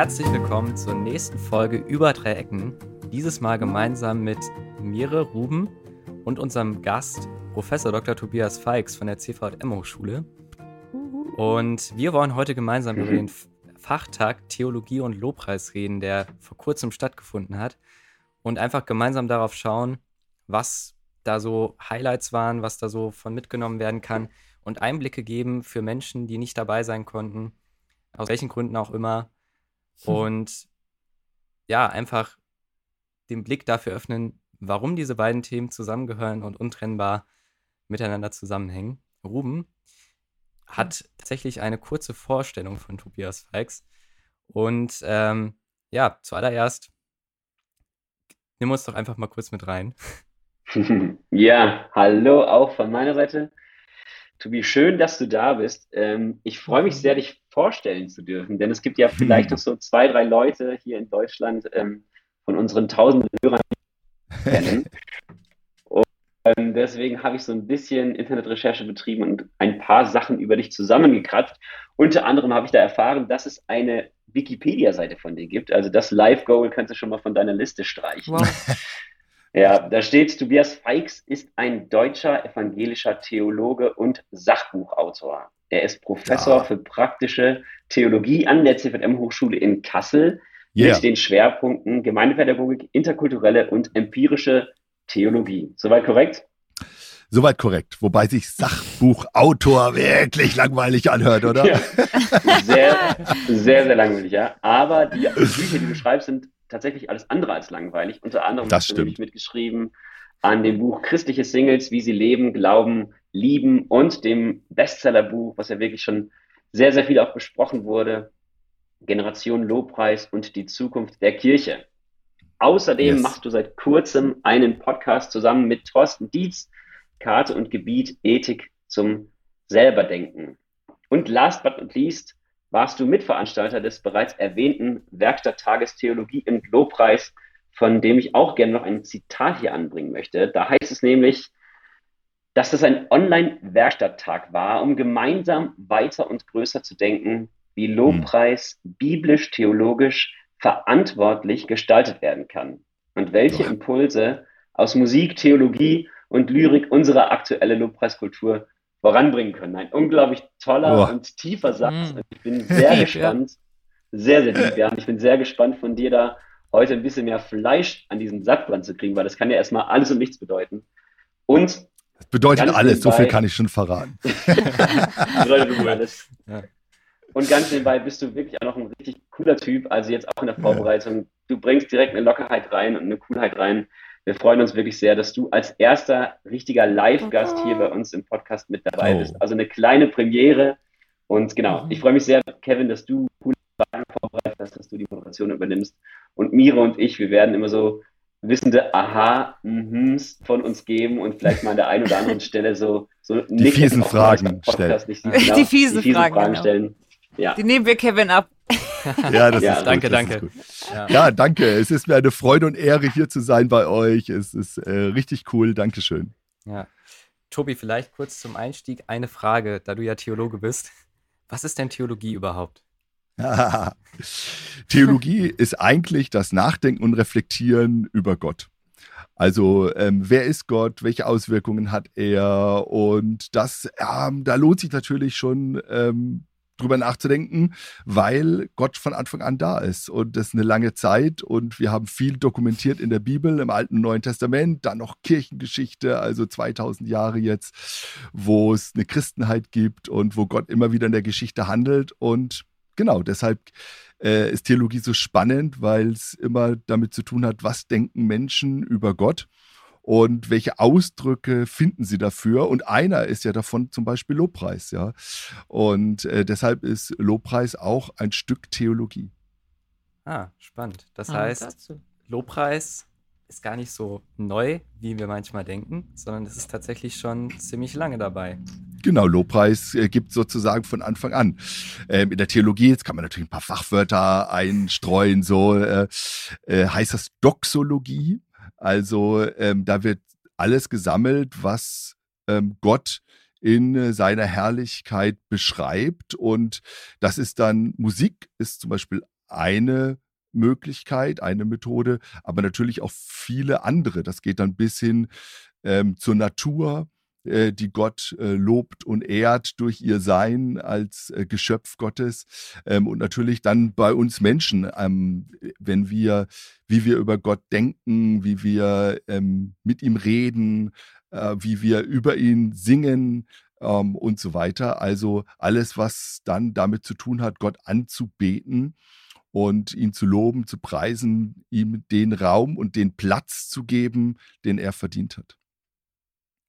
herzlich willkommen zur nächsten Folge über drei Ecken. Dieses Mal gemeinsam mit Mire Ruben und unserem Gast Professor Dr. Tobias Feix von der CVM Hochschule. Und wir wollen heute gemeinsam über den Fachtag Theologie und Lobpreis reden, der vor kurzem stattgefunden hat. Und einfach gemeinsam darauf schauen, was da so Highlights waren, was da so von mitgenommen werden kann und Einblicke geben für Menschen, die nicht dabei sein konnten, aus welchen Gründen auch immer. Hm. Und ja, einfach den Blick dafür öffnen, warum diese beiden Themen zusammengehören und untrennbar miteinander zusammenhängen. Ruben hat tatsächlich eine kurze Vorstellung von Tobias Feix. Und ähm, ja, zuallererst nimm uns doch einfach mal kurz mit rein. Ja, hallo auch von meiner Seite. Tobi, schön, dass du da bist. Ähm, ich freue mich sehr, dich vorstellen zu dürfen, denn es gibt ja vielleicht noch so zwei, drei Leute hier in Deutschland ähm, von unseren tausenden Hörern kennen. Und ähm, deswegen habe ich so ein bisschen Internetrecherche betrieben und ein paar Sachen über dich zusammengekratzt. Unter anderem habe ich da erfahren, dass es eine Wikipedia-Seite von dir gibt. Also das Live-Goal kannst du schon mal von deiner Liste streichen. Wow. Ja, da steht, Tobias Feix ist ein deutscher evangelischer Theologe und Sachbuchautor. Er ist Professor ja. für praktische Theologie an der CVM-Hochschule in Kassel yeah. mit den Schwerpunkten Gemeindepädagogik, interkulturelle und empirische Theologie. Soweit korrekt? Soweit korrekt. Wobei sich Sachbuchautor wirklich langweilig anhört, oder? Ja. Sehr, sehr, sehr langweilig, ja. Aber die Bücher, die du schreibst, sind tatsächlich alles andere als langweilig. Unter anderem du nämlich mitgeschrieben an dem Buch Christliche Singles, wie sie leben, glauben, lieben und dem Bestsellerbuch, was ja wirklich schon sehr, sehr viel auch besprochen wurde, Generation Lobpreis und die Zukunft der Kirche. Außerdem yes. machst du seit kurzem einen Podcast zusammen mit Thorsten Dietz, Karte und Gebiet Ethik zum Selberdenken. Und last but not least warst du Mitveranstalter des bereits erwähnten Werkstatttages Theologie im Lobpreis, von dem ich auch gerne noch ein Zitat hier anbringen möchte. Da heißt es nämlich, dass das ein Online-Werkstatttag war, um gemeinsam weiter und größer zu denken, wie Lobpreis hm. biblisch-theologisch verantwortlich gestaltet werden kann und welche Impulse aus Musik, Theologie und Lyrik unsere aktuelle Lobpreiskultur voranbringen können. Ein unglaublich toller oh. und tiefer Satz. Mm. Ich bin sehr gespannt, ja. sehr, sehr ja. Und ich bin sehr gespannt von dir da heute ein bisschen mehr Fleisch an diesen Sack dran zu kriegen, weil das kann ja erstmal alles und nichts bedeuten. Und das bedeutet alles, nebenbei, so viel kann ich schon verraten. bedeutet alles. Ja. Und ganz nebenbei bist du wirklich auch noch ein richtig cooler Typ. Also jetzt auch in der Vorbereitung. Du bringst direkt eine Lockerheit rein und eine Coolheit rein. Wir freuen uns wirklich sehr, dass du als erster richtiger Live-Gast hier bei uns im Podcast mit dabei oh. bist. Also eine kleine Premiere. Und genau, ich freue mich sehr, Kevin, dass du coole Fragen vorbereitet hast, dass du die Moderation übernimmst. Und Mira und ich, wir werden immer so wissende Aha-Mhms von uns geben und vielleicht mal an der einen oder anderen Stelle so, so die fiesen Fragen stellen. Nicht, genau, die, fiesen die fiesen Fragen, Fragen genau. stellen. Ja. Die nehmen wir Kevin ab. Ja, das ja, ist danke, gut, danke. Ist ja. ja. danke. Es ist mir eine Freude und Ehre, hier zu sein bei euch. Es ist äh, richtig cool. Dankeschön. Ja. Tobi, vielleicht kurz zum Einstieg eine Frage, da du ja Theologe bist. Was ist denn Theologie überhaupt? Theologie ist eigentlich das Nachdenken und Reflektieren über Gott. Also ähm, wer ist Gott, welche Auswirkungen hat er und das, ähm, da lohnt sich natürlich schon ähm, drüber nachzudenken, weil Gott von Anfang an da ist. Und das ist eine lange Zeit und wir haben viel dokumentiert in der Bibel, im Alten und Neuen Testament, dann noch Kirchengeschichte, also 2000 Jahre jetzt, wo es eine Christenheit gibt und wo Gott immer wieder in der Geschichte handelt. Und genau, deshalb äh, ist Theologie so spannend, weil es immer damit zu tun hat, was denken Menschen über Gott und welche Ausdrücke finden sie dafür? Und einer ist ja davon zum Beispiel Lobpreis, ja. Und äh, deshalb ist Lobpreis auch ein Stück Theologie. Ah, spannend. Das ah, heißt, dazu. Lobpreis ist gar nicht so neu, wie wir manchmal denken, sondern es ist tatsächlich schon ziemlich lange dabei. Genau, Lobpreis äh, gibt sozusagen von Anfang an. Ähm, in der Theologie, jetzt kann man natürlich ein paar Fachwörter einstreuen, so äh, äh, heißt das Doxologie. Also ähm, da wird alles gesammelt, was ähm, Gott in äh, seiner Herrlichkeit beschreibt. Und das ist dann Musik, ist zum Beispiel eine Möglichkeit, eine Methode, aber natürlich auch viele andere. Das geht dann bis hin ähm, zur Natur, die Gott äh, lobt und ehrt durch ihr Sein als äh, Geschöpf Gottes. Ähm, und natürlich dann bei uns Menschen, ähm, wenn wir, wie wir über Gott denken, wie wir ähm, mit ihm reden, äh, wie wir über ihn singen, und so weiter. Also alles, was dann damit zu tun hat, Gott anzubeten und ihn zu loben, zu preisen, ihm den Raum und den Platz zu geben, den er verdient hat.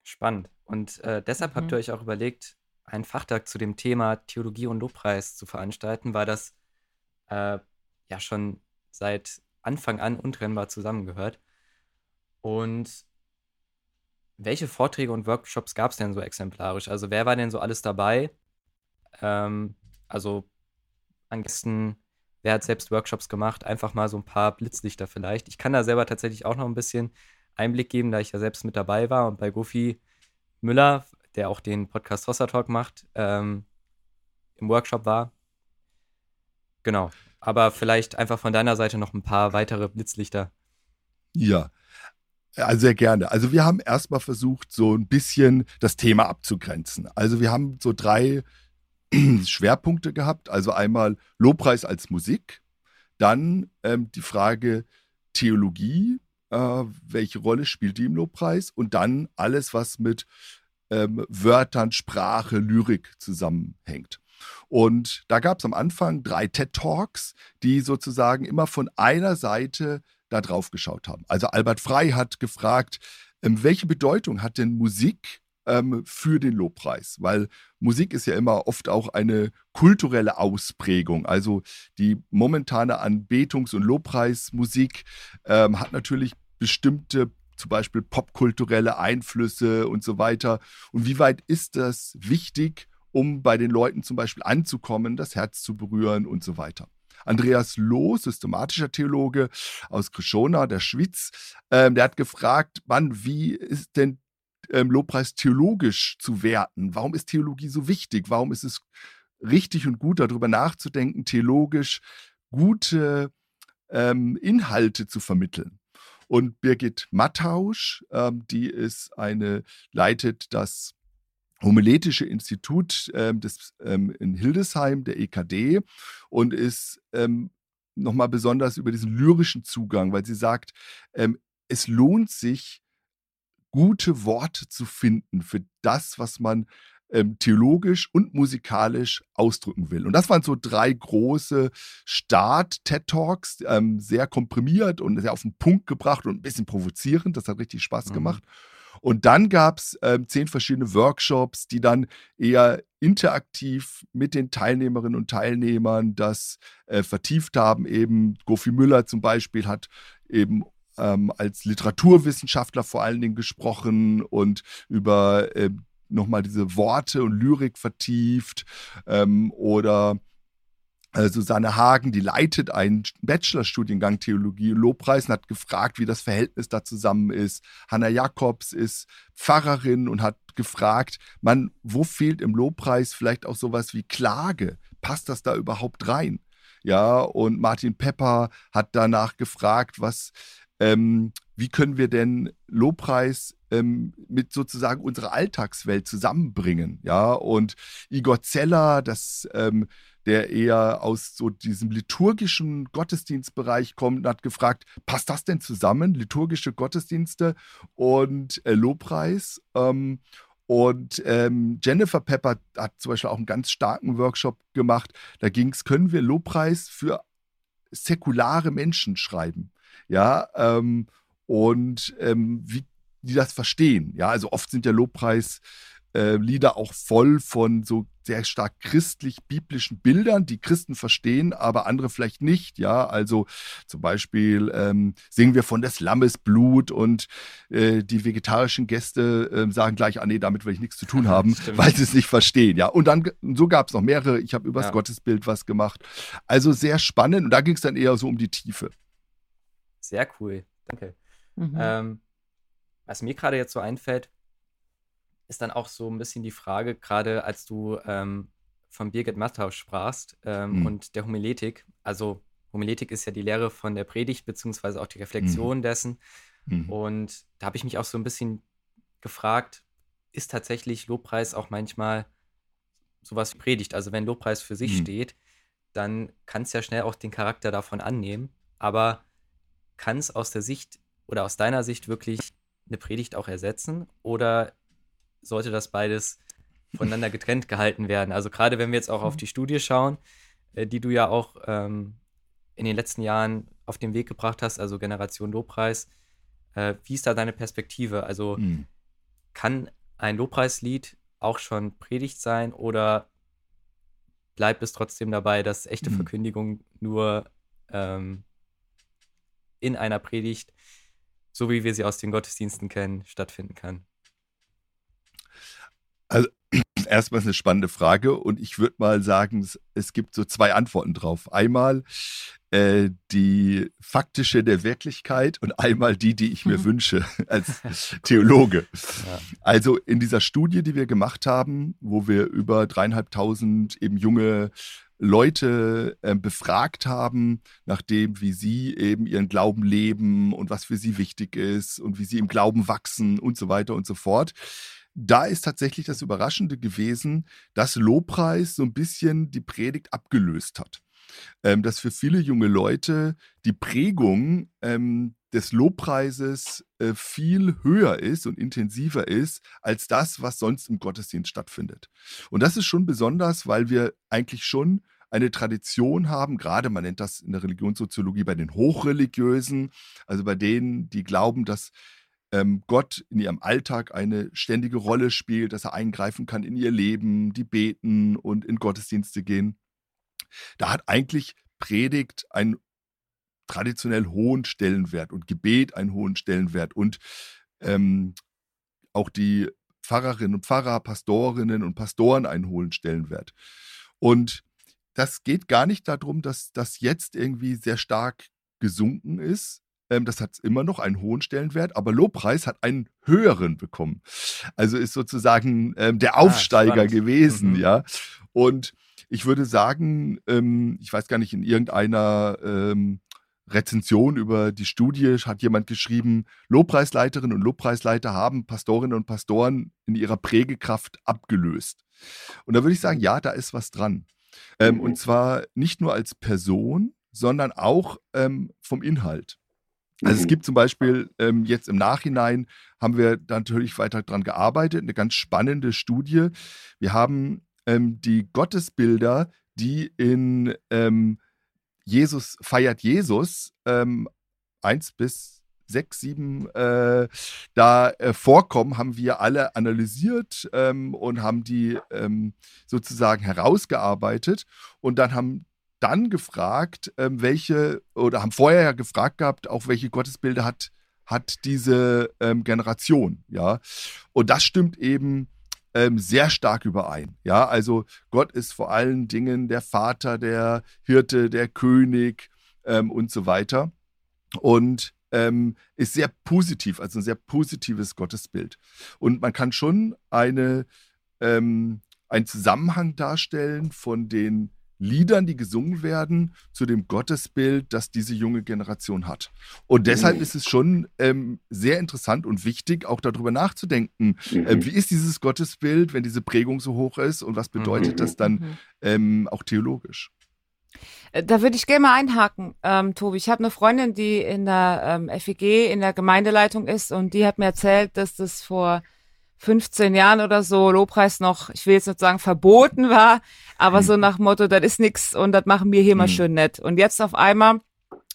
Spannend. Und äh, deshalb mhm. habt ihr euch auch überlegt, einen Fachtag zu dem Thema Theologie und Lobpreis zu veranstalten, weil das äh, ja schon seit Anfang an untrennbar zusammengehört. Und welche Vorträge und Workshops gab es denn so exemplarisch? Also wer war denn so alles dabei? Ähm, also an Gästen, wer hat selbst Workshops gemacht? Einfach mal so ein paar Blitzlichter vielleicht. Ich kann da selber tatsächlich auch noch ein bisschen Einblick geben, da ich ja selbst mit dabei war und bei Goofy Müller, der auch den Podcast Hossa Talk macht, ähm, im Workshop war. Genau. Aber vielleicht einfach von deiner Seite noch ein paar weitere Blitzlichter. Ja, ja, sehr gerne. Also wir haben erstmal versucht, so ein bisschen das Thema abzugrenzen. Also wir haben so drei Schwerpunkte gehabt. Also einmal Lobpreis als Musik, dann ähm, die Frage Theologie, äh, welche Rolle spielt die im Lobpreis und dann alles, was mit ähm, Wörtern, Sprache, Lyrik zusammenhängt. Und da gab es am Anfang drei TED Talks, die sozusagen immer von einer Seite da drauf geschaut haben. Also Albert Frei hat gefragt, ähm, welche Bedeutung hat denn Musik ähm, für den Lobpreis? Weil Musik ist ja immer oft auch eine kulturelle Ausprägung. Also die momentane Anbetungs- und Lobpreismusik ähm, hat natürlich bestimmte zum Beispiel popkulturelle Einflüsse und so weiter. Und wie weit ist das wichtig, um bei den Leuten zum Beispiel anzukommen, das Herz zu berühren und so weiter? Andreas Loh, systematischer Theologe aus Krishona, der Schweiz, ähm, der hat gefragt, Mann, wie ist denn ähm, Lobpreis theologisch zu werten? Warum ist Theologie so wichtig? Warum ist es richtig und gut, darüber nachzudenken, theologisch gute ähm, Inhalte zu vermitteln? Und Birgit Mattausch, ähm, die ist eine, leitet das Homiletische Institut ähm, des, ähm, in Hildesheim, der EKD, und ist ähm, nochmal besonders über diesen lyrischen Zugang, weil sie sagt, ähm, es lohnt sich, gute Worte zu finden für das, was man ähm, theologisch und musikalisch ausdrücken will. Und das waren so drei große Start-TED-Talks, ähm, sehr komprimiert und sehr auf den Punkt gebracht und ein bisschen provozierend. Das hat richtig Spaß mhm. gemacht. Und dann gab es äh, zehn verschiedene Workshops, die dann eher interaktiv mit den Teilnehmerinnen und Teilnehmern das äh, vertieft haben. Eben Gofi Müller zum Beispiel hat eben ähm, als Literaturwissenschaftler vor allen Dingen gesprochen und über äh, nochmal diese Worte und Lyrik vertieft ähm, oder äh, Susanne Hagen, die leitet einen Bachelorstudiengang Theologie und Lobpreis und hat gefragt, wie das Verhältnis da zusammen ist. Hanna Jakobs ist Pfarrerin und hat gefragt, man, wo fehlt im Lobpreis vielleicht auch sowas wie Klage? Passt das da überhaupt rein? Ja, und Martin Pepper hat danach gefragt, was, ähm, wie können wir denn Lobpreis ähm, mit sozusagen unserer Alltagswelt zusammenbringen? Ja, und Igor Zeller, das ähm, der eher aus so diesem liturgischen Gottesdienstbereich kommt hat gefragt, passt das denn zusammen, liturgische Gottesdienste und äh, Lobpreis? Ähm, und ähm, Jennifer Pepper hat zum Beispiel auch einen ganz starken Workshop gemacht. Da ging es, können wir Lobpreis für säkulare Menschen schreiben? Ja, ähm, und ähm, wie die das verstehen. Ja, also oft sind ja Lobpreis äh, auch voll von so sehr stark christlich-biblischen Bildern, die Christen verstehen, aber andere vielleicht nicht. Ja, also zum Beispiel ähm, singen wir von des Lammes Blut und äh, die vegetarischen Gäste äh, sagen gleich, ah nee, damit will ich nichts zu tun haben, weil sie es nicht verstehen. Ja, und dann so gab es noch mehrere. Ich habe übers ja. Gottesbild was gemacht. Also sehr spannend und da ging es dann eher so um die Tiefe. Sehr cool, danke. Mhm. Ähm, was mir gerade jetzt so einfällt, ist dann auch so ein bisschen die Frage, gerade als du ähm, von Birgit Matthaus sprachst ähm, mhm. und der Homiletik. Also Homiletik ist ja die Lehre von der Predigt, beziehungsweise auch die Reflexion mhm. dessen. Mhm. Und da habe ich mich auch so ein bisschen gefragt, ist tatsächlich Lobpreis auch manchmal sowas wie Predigt? Also wenn Lobpreis für sich mhm. steht, dann kann es ja schnell auch den Charakter davon annehmen. Aber kann es aus der Sicht oder aus deiner Sicht wirklich eine Predigt auch ersetzen? Oder sollte das beides voneinander getrennt gehalten werden? Also gerade wenn wir jetzt auch auf mhm. die Studie schauen, äh, die du ja auch ähm, in den letzten Jahren auf den Weg gebracht hast, also Generation Lobpreis, äh, wie ist da deine Perspektive? Also mhm. kann ein Lobpreislied auch schon Predigt sein oder bleibt es trotzdem dabei, dass echte mhm. Verkündigung nur ähm, in einer Predigt, so wie wir sie aus den Gottesdiensten kennen, stattfinden kann? Also erstmal eine spannende Frage und ich würde mal sagen, es, es, gibt so zwei Antworten drauf. Einmal äh, die faktische der Wirklichkeit und einmal die, die ich mir mhm. wünsche als Theologe. Ja. Also in dieser Studie, die wir gemacht haben, wo wir über dreieinhalbtausend eben junge Leute äh, befragt haben, nachdem wie sie eben ihren Glauben leben und was für sie wichtig ist und wie sie im Glauben wachsen und so weiter und so fort da ist tatsächlich das Überraschende gewesen, dass Lobpreis so ein bisschen die Predigt abgelöst hat. Ähm, dass für viele junge Leute die Prägung ähm, des Lobpreises äh, viel höher ist und intensiver ist als das, was sonst im Gottesdienst stattfindet. Und das ist schon besonders, weil wir eigentlich schon eine Tradition haben, gerade man nennt das in der Religionssoziologie bei den Hochreligiösen, also bei denen, die glauben, dass ähm, Gott in ihrem Alltag eine ständige Rolle spielt, dass er eingreifen kann in ihr Leben, die beten und in Gottesdienste gehen. Da hat eigentlich Predigt einen traditionell hohen Stellenwert und Gebet einen hohen Stellenwert und ähm, auch die Pfarrerinnen und Pfarrer, Pastorinnen und Pastoren einen hohen Stellenwert. Und das geht gar nicht darum, dass das jetzt irgendwie sehr stark gesunken ist, ähm, das hat immer noch einen hohen Stellenwert, aber Lobpreis hat einen höheren bekommen. Also ist sozusagen ähm, der ah, Aufsteiger ah, gewesen, mhm. ja. Und ich würde sagen, ähm, ich weiß gar nicht, in irgendeiner ähm, Rezension über die Studie hat jemand geschrieben, Lobpreisleiterinnen und Lobpreisleiter haben Pastorinnen und Pastoren in ihrer Prägekraft abgelöst. Und da würde ich sagen, ja, da ist was dran. Ähm, mhm. Und zwar nicht nur als Person, sondern auch ähm, vom Inhalt. Also mhm. es gibt zum Beispiel ähm, jetzt im Nachhinein haben wir natürlich weiter dran gearbeitet, eine ganz spannende Studie. Wir haben ähm, die Gottesbilder, die in ähm, Jesus feiert Jesus ähm, 1 bis 6, 7 äh, da äh, vorkommen, haben wir alle analysiert ähm, und haben die ähm, sozusagen herausgearbeitet. Und dann haben dann gefragt, ähm, welche, oder haben vorher ja gefragt gehabt, auch welche Gottesbilder hat, hat diese ähm, Generation, ja. Und das stimmt eben ähm, sehr stark überein, ja. Also Gott ist vor allen Dingen der Vater, der Hirte, der König ähm, und so weiter. Und ähm, ist sehr positiv, also ein sehr positives Gottesbild. Und man kann schon eine, ähm, einen Zusammenhang darstellen von den Liedern, die gesungen werden, zu dem Gottesbild, das diese junge Generation hat. Und deshalb mhm. ist es schon ähm, sehr interessant und wichtig, auch darüber nachzudenken, mhm. äh, wie ist dieses Gottesbild, wenn diese Prägung so hoch ist und was bedeutet mhm. das dann mhm. ähm, auch theologisch? Äh, da würde ich gerne mal einhaken, ähm, Tobi. Ich habe eine Freundin, die in der ähm, FEG in der Gemeindeleitung ist und die hat mir erzählt, dass das vor 15 Jahren oder so Lobpreis noch, ich will jetzt nicht sagen verboten war, aber so nach Motto, das ist nix und das machen wir hier mal mhm. schön nett. Und jetzt auf einmal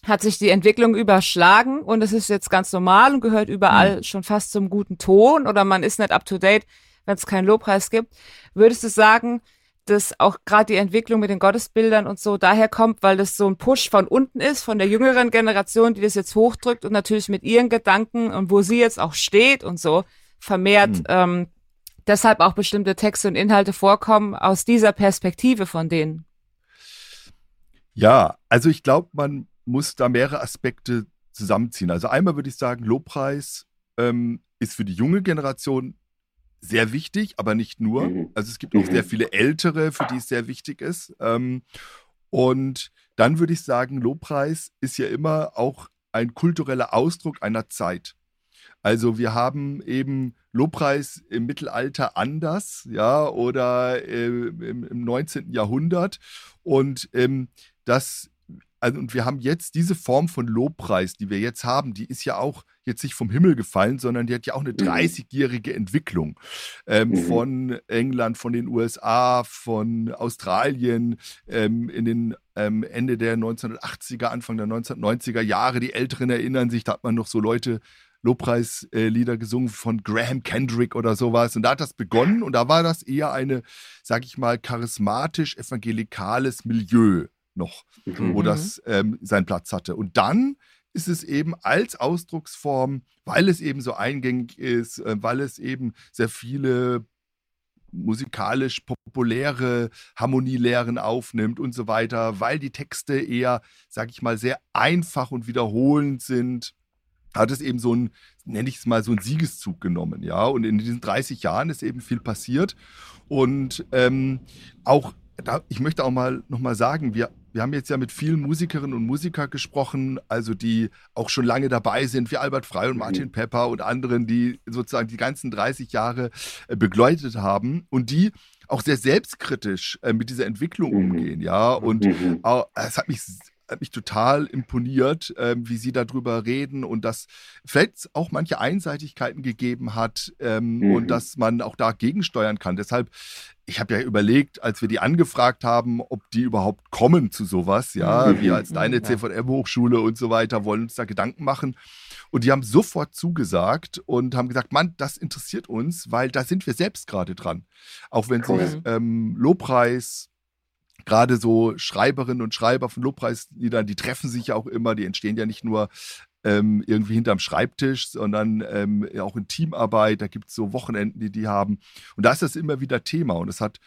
hat sich die Entwicklung überschlagen und es ist jetzt ganz normal und gehört überall mhm. schon fast zum guten Ton oder man ist nicht up to date, wenn es keinen Lobpreis gibt. Würdest du sagen, dass auch gerade die Entwicklung mit den Gottesbildern und so daher kommt, weil das so ein Push von unten ist, von der jüngeren Generation, die das jetzt hochdrückt und natürlich mit ihren Gedanken und wo sie jetzt auch steht und so, vermehrt mhm. ähm, deshalb auch bestimmte Texte und Inhalte vorkommen aus dieser Perspektive von denen? Ja, also ich glaube, man muss da mehrere Aspekte zusammenziehen. Also einmal würde ich sagen, Lobpreis ähm, ist für die junge Generation sehr wichtig, aber nicht nur. Mhm. Also es gibt auch sehr mhm. viele Ältere, für die es sehr wichtig ist. Ähm, und dann würde ich sagen, Lobpreis ist ja immer auch ein kultureller Ausdruck einer Zeit. Also wir haben eben Lobpreis im Mittelalter anders, ja, oder äh, im, im 19. Jahrhundert. Und ähm, das also, und wir haben jetzt diese Form von Lobpreis, die wir jetzt haben, die ist ja auch jetzt nicht vom Himmel gefallen, sondern die hat ja auch eine 30-jährige mhm. Entwicklung ähm, mhm. von England, von den USA, von Australien ähm, in den ähm, Ende der 1980er, Anfang der 1990er Jahre. Die Älteren erinnern sich, da hat man noch so Leute Lobpreislieder äh, gesungen von Graham Kendrick oder sowas. Und da hat das begonnen und da war das eher eine, sag ich mal, charismatisch evangelikales Milieu noch, mhm. wo das ähm, seinen Platz hatte. Und dann ist es eben als Ausdrucksform, weil es eben so eingängig ist, äh, weil es eben sehr viele musikalisch populäre Harmonielehren aufnimmt und so weiter, weil die Texte eher, sag ich mal, sehr einfach und wiederholend sind, hat es eben so ein, nenne ich es mal, so einen Siegeszug genommen, ja. Und in diesen 30 Jahren ist eben viel passiert. Und ähm, auch, da, ich möchte auch mal nochmal sagen, wir wir haben jetzt ja mit vielen Musikerinnen und Musikern gesprochen, also die auch schon lange dabei sind, wie Albert Frey und Martin mhm. Pepper und anderen, die sozusagen die ganzen 30 Jahre äh, begleitet haben und die auch sehr selbstkritisch äh, mit dieser Entwicklung mhm. umgehen, ja. Und mhm. es hat mich hat mich total imponiert, ähm, wie Sie darüber reden und dass vielleicht auch manche Einseitigkeiten gegeben hat ähm, mhm. und dass man auch da gegensteuern kann. Deshalb, ich habe ja überlegt, als wir die angefragt haben, ob die überhaupt kommen zu sowas, ja, mhm. wir als deine CVM-Hochschule und so weiter wollen uns da Gedanken machen. Und die haben sofort zugesagt und haben gesagt, Mann, das interessiert uns, weil da sind wir selbst gerade dran. Auch wenn cool. sie ähm, Lobpreis, gerade so Schreiberinnen und Schreiber von Lobpreisliedern, die treffen sich ja auch immer, die entstehen ja nicht nur ähm, irgendwie hinterm Schreibtisch, sondern ähm, auch in Teamarbeit. Da gibt es so Wochenenden, die die haben. Und da ist das immer wieder Thema. Und es hat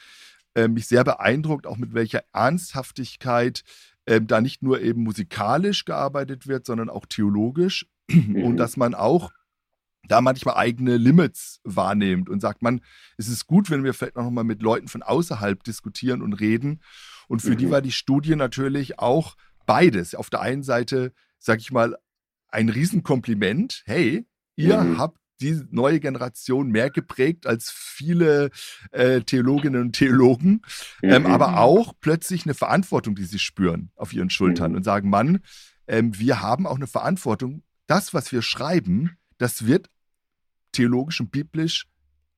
äh, mich sehr beeindruckt, auch mit welcher Ernsthaftigkeit äh, da nicht nur eben musikalisch gearbeitet wird, sondern auch theologisch. Mhm. Und dass man auch da manchmal eigene Limits wahrnimmt und sagt, man, es ist gut, wenn wir vielleicht noch mal mit Leuten von außerhalb diskutieren und reden. Und für mhm. die war die Studie natürlich auch beides. Auf der einen Seite, sag ich mal, ein Riesenkompliment. Hey, ihr mhm. habt die neue Generation mehr geprägt als viele äh, Theologinnen und Theologen, ähm, mhm. aber auch plötzlich eine Verantwortung, die sie spüren auf ihren Schultern mhm. und sagen, Mann, ähm, wir haben auch eine Verantwortung. Das, was wir schreiben, das wird theologisch und biblisch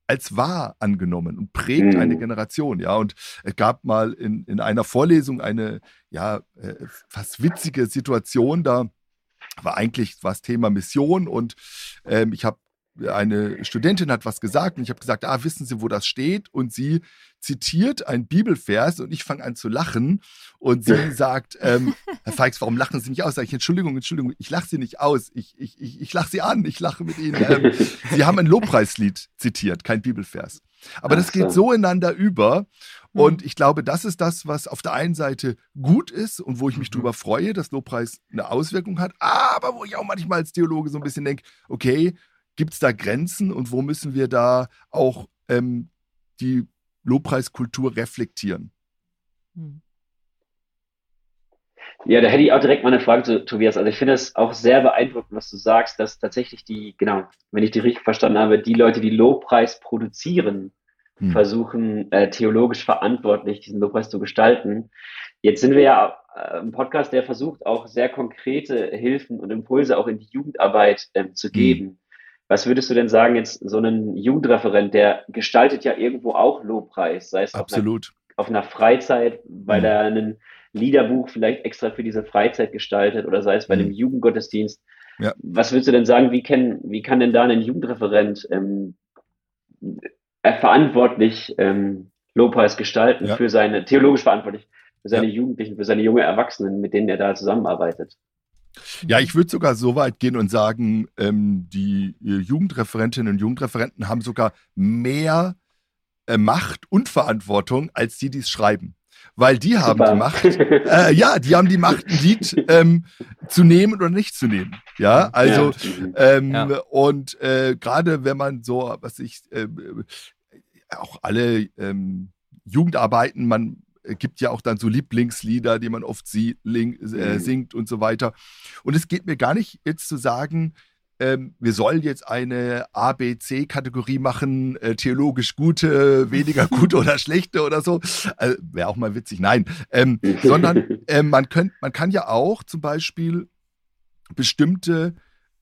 als wahr angenommen und prägt mhm. eine Generation, ja. Und es gab mal in, in einer Vorlesung eine, ja, äh, fast witzige Situation, da war eigentlich was Thema Mission und ähm, ich habe eine Studentin hat was gesagt und ich habe gesagt, ah, wissen Sie, wo das steht? Und sie zitiert ein Bibelvers und ich fange an zu lachen und sie sagt, ähm, Herr Feix, warum lachen Sie mich aus? Sag ich, Entschuldigung, Entschuldigung, ich lache Sie nicht aus, ich, ich, ich, ich lache Sie an, ich lache mit Ihnen. Ähm, sie haben ein Lobpreislied zitiert, kein Bibelvers. Aber das geht so ineinander über und hm. ich glaube, das ist das, was auf der einen Seite gut ist und wo ich mich mhm. drüber freue, dass Lobpreis eine Auswirkung hat, aber wo ich auch manchmal als Theologe so ein bisschen denke, okay, Gibt es da Grenzen und wo müssen wir da auch ähm, die Lobpreiskultur reflektieren? Hm. Ja, da hätte ich auch direkt mal eine Frage zu Tobias. Also ich finde es auch sehr beeindruckend, was du sagst, dass tatsächlich die, genau, wenn ich dich richtig verstanden habe, die Leute, die Lobpreis produzieren, hm. versuchen, äh, theologisch verantwortlich diesen Lobpreis zu gestalten. Jetzt sind wir ja äh, ein Podcast, der versucht, auch sehr konkrete Hilfen und Impulse auch in die Jugendarbeit ähm, zu hm. Was würdest du denn sagen, jetzt so ein Jugendreferent, der gestaltet ja irgendwo auch Lobpreis, sei es Absolut. Auf, einer, auf einer Freizeit, weil mhm. er ein Liederbuch vielleicht extra für diese Freizeit gestaltet oder sei es bei mhm. einem Jugendgottesdienst. Ja. Was würdest du denn sagen, wie kann, wie kann denn da ein Jugendreferent ähm, äh, verantwortlich ähm, Lobpreis gestalten ja. für seine, theologisch verantwortlich, für seine ja. Jugendlichen, für seine junge Erwachsenen, mit denen er da zusammenarbeitet? Ja, ich würde sogar so weit gehen und sagen, ähm, die äh, Jugendreferentinnen und Jugendreferenten haben sogar mehr äh, Macht und Verantwortung als die, die es schreiben. Weil die haben Super. die Macht, äh, ja, die haben die Macht, ein Lied ähm, zu nehmen oder nicht zu nehmen. Ja, also ja. Ähm, ja. und äh, gerade wenn man so, was ich, äh, auch alle ähm, Jugendarbeiten, man gibt ja auch dann so Lieblingslieder, die man oft sie, ling, äh, mhm. singt und so weiter. Und es geht mir gar nicht jetzt zu sagen, ähm, wir sollen jetzt eine A, B, C-Kategorie machen, äh, theologisch gute, weniger gute oder schlechte oder so. Also, Wäre auch mal witzig, nein. Ähm, sondern äh, man, könnt, man kann ja auch zum Beispiel bestimmte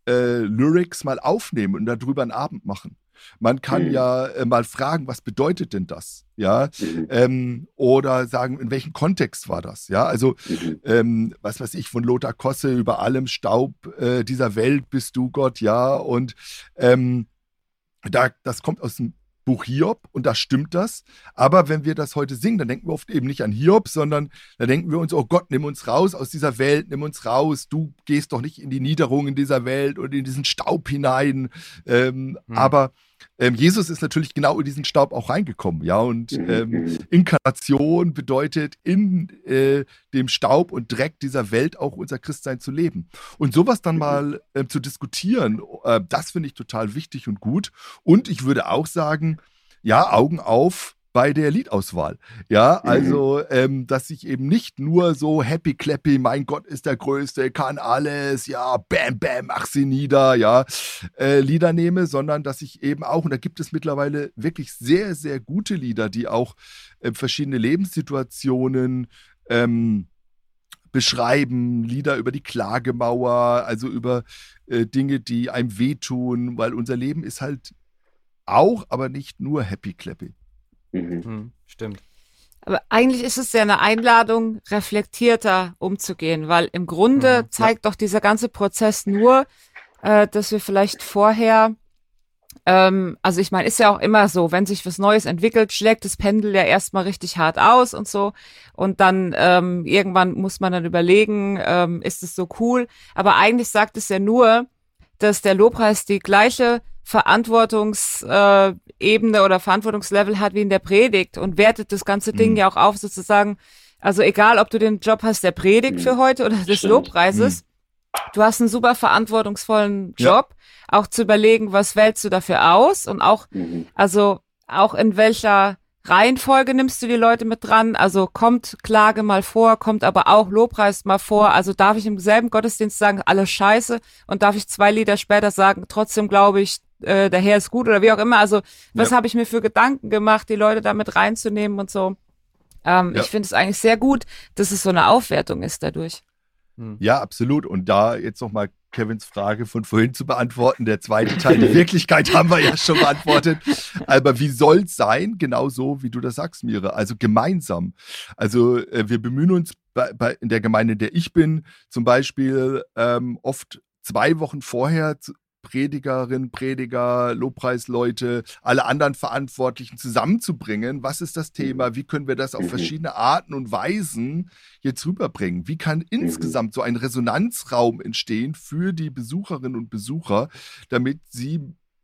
äh, Lyrics mal aufnehmen und darüber einen Abend machen. Man kann mhm. ja äh, mal fragen, was bedeutet denn das? Ja, mhm. ähm, oder sagen, in welchem Kontext war das? Ja, also, mhm. ähm, was weiß ich, von Lothar Kosse über allem Staub äh, dieser Welt bist du Gott, ja, und ähm, da, das kommt aus dem Buch Hiob und da stimmt das. Aber wenn wir das heute singen, dann denken wir oft eben nicht an Hiob, sondern da denken wir uns, oh Gott, nimm uns raus aus dieser Welt, nimm uns raus. Du gehst doch nicht in die Niederung in dieser Welt und in diesen Staub hinein. Ähm, mhm. Aber ähm, Jesus ist natürlich genau in diesen Staub auch reingekommen, ja. Und mhm, ähm, mhm. Inkarnation bedeutet, in äh, dem Staub und Dreck dieser Welt auch unser Christsein zu leben. Und sowas dann mhm. mal äh, zu diskutieren, äh, das finde ich total wichtig und gut. Und ich würde auch sagen, ja, Augen auf, bei der Liedauswahl. Ja, mhm. also, ähm, dass ich eben nicht nur so happy clappy, mein Gott ist der Größte, kann alles, ja, bam, bam, mach sie nieder, ja, äh, Lieder nehme, sondern dass ich eben auch, und da gibt es mittlerweile wirklich sehr, sehr gute Lieder, die auch äh, verschiedene Lebenssituationen ähm, beschreiben, Lieder über die Klagemauer, also über äh, Dinge, die einem wehtun, weil unser Leben ist halt auch, aber nicht nur happy clappy. Mhm. Hm, stimmt. Aber eigentlich ist es ja eine Einladung, reflektierter umzugehen, weil im Grunde mhm, zeigt ja. doch dieser ganze Prozess nur, äh, dass wir vielleicht vorher, ähm, also ich meine, ist ja auch immer so, wenn sich was Neues entwickelt, schlägt das Pendel ja erstmal richtig hart aus und so. Und dann ähm, irgendwann muss man dann überlegen, ähm, ist es so cool? Aber eigentlich sagt es ja nur, dass der Lobpreis die gleiche Verantwortungsebene oder Verantwortungslevel hat wie in der Predigt und wertet das ganze Ding mhm. ja auch auf sozusagen. Also egal, ob du den Job hast der Predigt mhm. für heute oder des Stimmt. Lobpreises, mhm. du hast einen super verantwortungsvollen Job, ja. auch zu überlegen, was wählst du dafür aus und auch, mhm. also auch in welcher Reihenfolge nimmst du die Leute mit dran? Also kommt Klage mal vor, kommt aber auch Lobpreis mal vor. Also darf ich im selben Gottesdienst sagen, alles scheiße und darf ich zwei Lieder später sagen, trotzdem glaube ich, äh, der Herr ist gut oder wie auch immer. Also was ja. habe ich mir für Gedanken gemacht, die Leute damit reinzunehmen und so. Ähm, ja. Ich finde es eigentlich sehr gut, dass es so eine Aufwertung ist dadurch. Hm. Ja, absolut. Und da jetzt nochmal Kevins Frage von vorhin zu beantworten. Der zweite Teil, die Wirklichkeit haben wir ja schon beantwortet. Aber wie soll es sein? Genau so, wie du das sagst, Mire. Also gemeinsam. Also äh, wir bemühen uns bei, bei, in der Gemeinde, in der ich bin, zum Beispiel ähm, oft zwei Wochen vorher zu, Predigerin, Prediger, Lobpreisleute, alle anderen Verantwortlichen zusammenzubringen. Was ist das Thema? Mhm. Wie können wir das auf mhm. verschiedene Arten und Weisen jetzt rüberbringen? Wie kann mhm. insgesamt so ein Resonanzraum entstehen für die Besucherinnen und Besucher, damit sie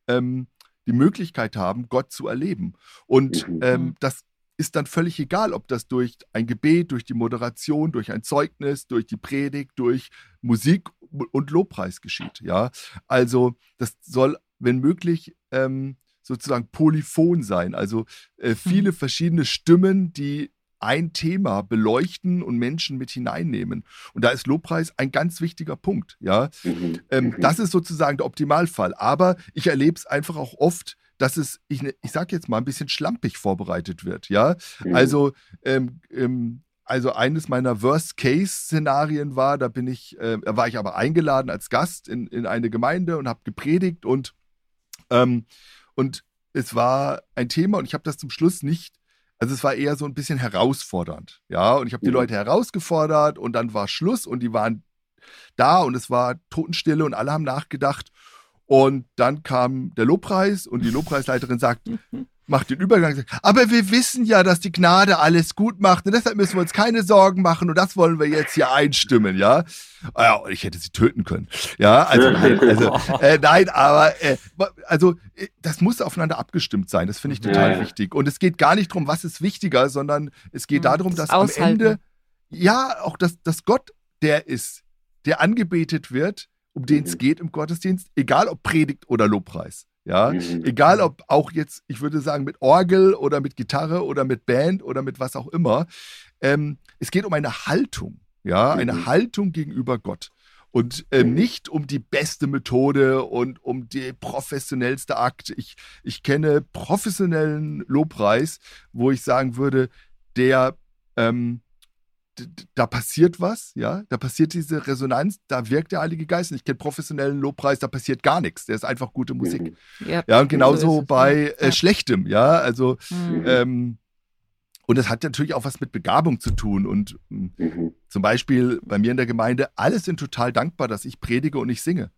ähm, die Möglichkeit haben, Gott zu erleben? Und ähm, das ist dann völlig egal, ob das durch ein Gebet, durch die Moderation, durch ein Zeugnis, durch die Predigt, durch Musik und Lobpreis geschieht. Ja, also das soll, wenn möglich, ähm, sozusagen polyphon sein. Also äh, viele mhm. verschiedene Stimmen, die ein Thema beleuchten und Menschen mit hineinnehmen. Und da ist Lobpreis ein ganz wichtiger Punkt. Ja, mhm. ähm, mhm. das ist sozusagen der Optimalfall. Aber ich erlebe es einfach auch oft, dass es, ich, ich sag jetzt mal, ein bisschen schlampig vorbereitet wird. Ja, mhm. also ähm, ähm, also eines meiner Worst-Case-Szenarien war, da bin ich, äh, war ich aber eingeladen als Gast in, in eine Gemeinde und habe gepredigt und, ähm, und es war ein Thema und ich habe das zum Schluss nicht, also es war eher so ein bisschen herausfordernd, ja, und ich habe die mhm. Leute herausgefordert und dann war Schluss und die waren da und es war Totenstille und alle haben nachgedacht und dann kam der Lobpreis und die Lobpreisleiterin sagt, macht den Übergang. Aber wir wissen ja, dass die Gnade alles gut macht und deshalb müssen wir uns keine Sorgen machen und das wollen wir jetzt hier einstimmen, ja. Ja, ich hätte sie töten können. Ja, also nein, also, äh, nein aber äh, also äh, das muss aufeinander abgestimmt sein. Das finde ich total ja. wichtig. Und es geht gar nicht darum, was ist wichtiger, sondern es geht ja, darum, das dass aushalten. am Ende ja auch, dass, dass Gott der ist, der angebetet wird um den es mhm. geht im Gottesdienst, egal ob Predigt oder Lobpreis. Ja, mhm. egal ob auch jetzt, ich würde sagen, mit Orgel oder mit Gitarre oder mit Band oder mit was auch immer. ähm, es geht um eine Haltung, ja, eine mhm. Haltung gegenüber Gott. Und ähm, nicht um die beste Methode und um die professionellste Akt. Ich, ich kenne professionellen Lobpreis, wo ich sagen würde, der ähm, da passiert was, ja, da passiert diese Resonanz, da wirkt der Heilige Geist. ich kenne professionellen Lobpreis, da passiert gar nichts. Der ist einfach gute Musik. Mhm. Ja, ja und genauso so bei äh, Schlechtem, ja, also mhm. ähm, und das hat natürlich auch was mit Begabung zu tun. Und hm, mhm. zum Beispiel bei mir in der Gemeinde, alle sind total dankbar, dass ich predige und ich singe.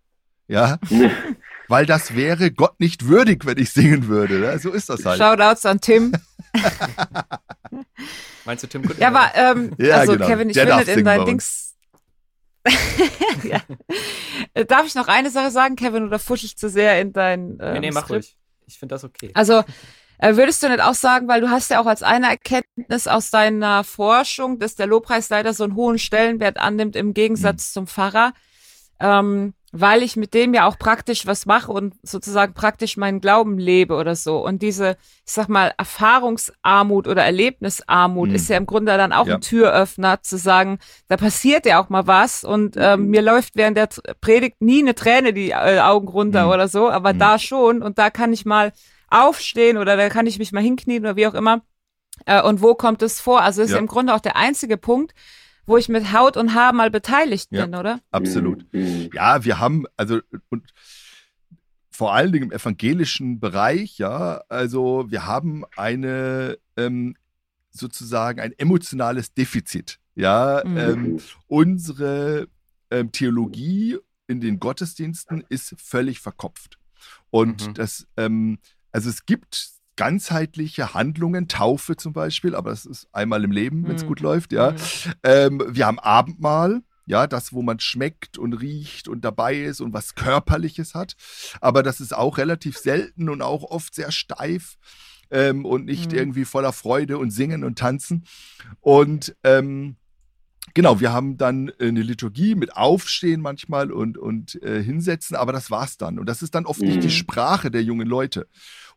Ja, weil das wäre Gott nicht würdig, wenn ich singen würde. Ne? So ist das halt. Shoutouts an Tim. Meinst du Tim Kutten? Ja, aber ähm, ja, also genau. Kevin, ich Der finde in dein Dings. ja. Darf ich noch eine Sache sagen, Kevin, oder fusch ich zu sehr in dein ähm, Nee, nee, mach Skript? ruhig. Ich finde das okay. Also, äh, würdest du nicht auch sagen, weil du hast ja auch als eine Erkenntnis aus deiner Forschung, dass der Lobpreis leider so einen hohen Stellenwert annimmt im Gegensatz mhm. zum Pfarrer, ähm, weil ich mit dem ja auch praktisch was mache und sozusagen praktisch meinen Glauben lebe oder so. Und diese, ich sag mal, Erfahrungsarmut oder Erlebnisarmut mhm. ist ja im Grunde dann auch ja. ein Türöffner, zu sagen, da passiert ja auch mal was und ähm, mhm. mir läuft während der Predigt nie eine Träne die äh, Augen runter mhm. oder so, aber mhm. da schon und da kann ich mal aufstehen oder da kann ich mich mal hinknien oder wie auch immer. Äh, und wo kommt es vor? Also ist ja. im Grunde auch der einzige Punkt, wo ich mit Haut und Haar mal beteiligt ja, bin, oder? Absolut. Mhm. Ja, wir haben, also, und vor allen Dingen im evangelischen Bereich, ja, also wir haben eine ähm, sozusagen ein emotionales Defizit. Ja, mhm. ähm, unsere ähm, Theologie in den Gottesdiensten ist völlig verkopft. Und mhm. das, ähm, also es gibt ganzheitliche Handlungen, Taufe zum Beispiel, aber das ist einmal im Leben, wenn es mhm. gut läuft, ja. Mhm. Ähm, wir haben Abendmahl, ja, das, wo man schmeckt und riecht und dabei ist und was Körperliches hat. Aber das ist auch relativ selten und auch oft sehr steif ähm, und nicht mhm. irgendwie voller Freude und Singen und Tanzen. Und ähm, genau, wir haben dann eine Liturgie mit Aufstehen manchmal und, und äh, hinsetzen, aber das war's dann. Und das ist dann oft mhm. nicht die mhm. Sprache der jungen Leute.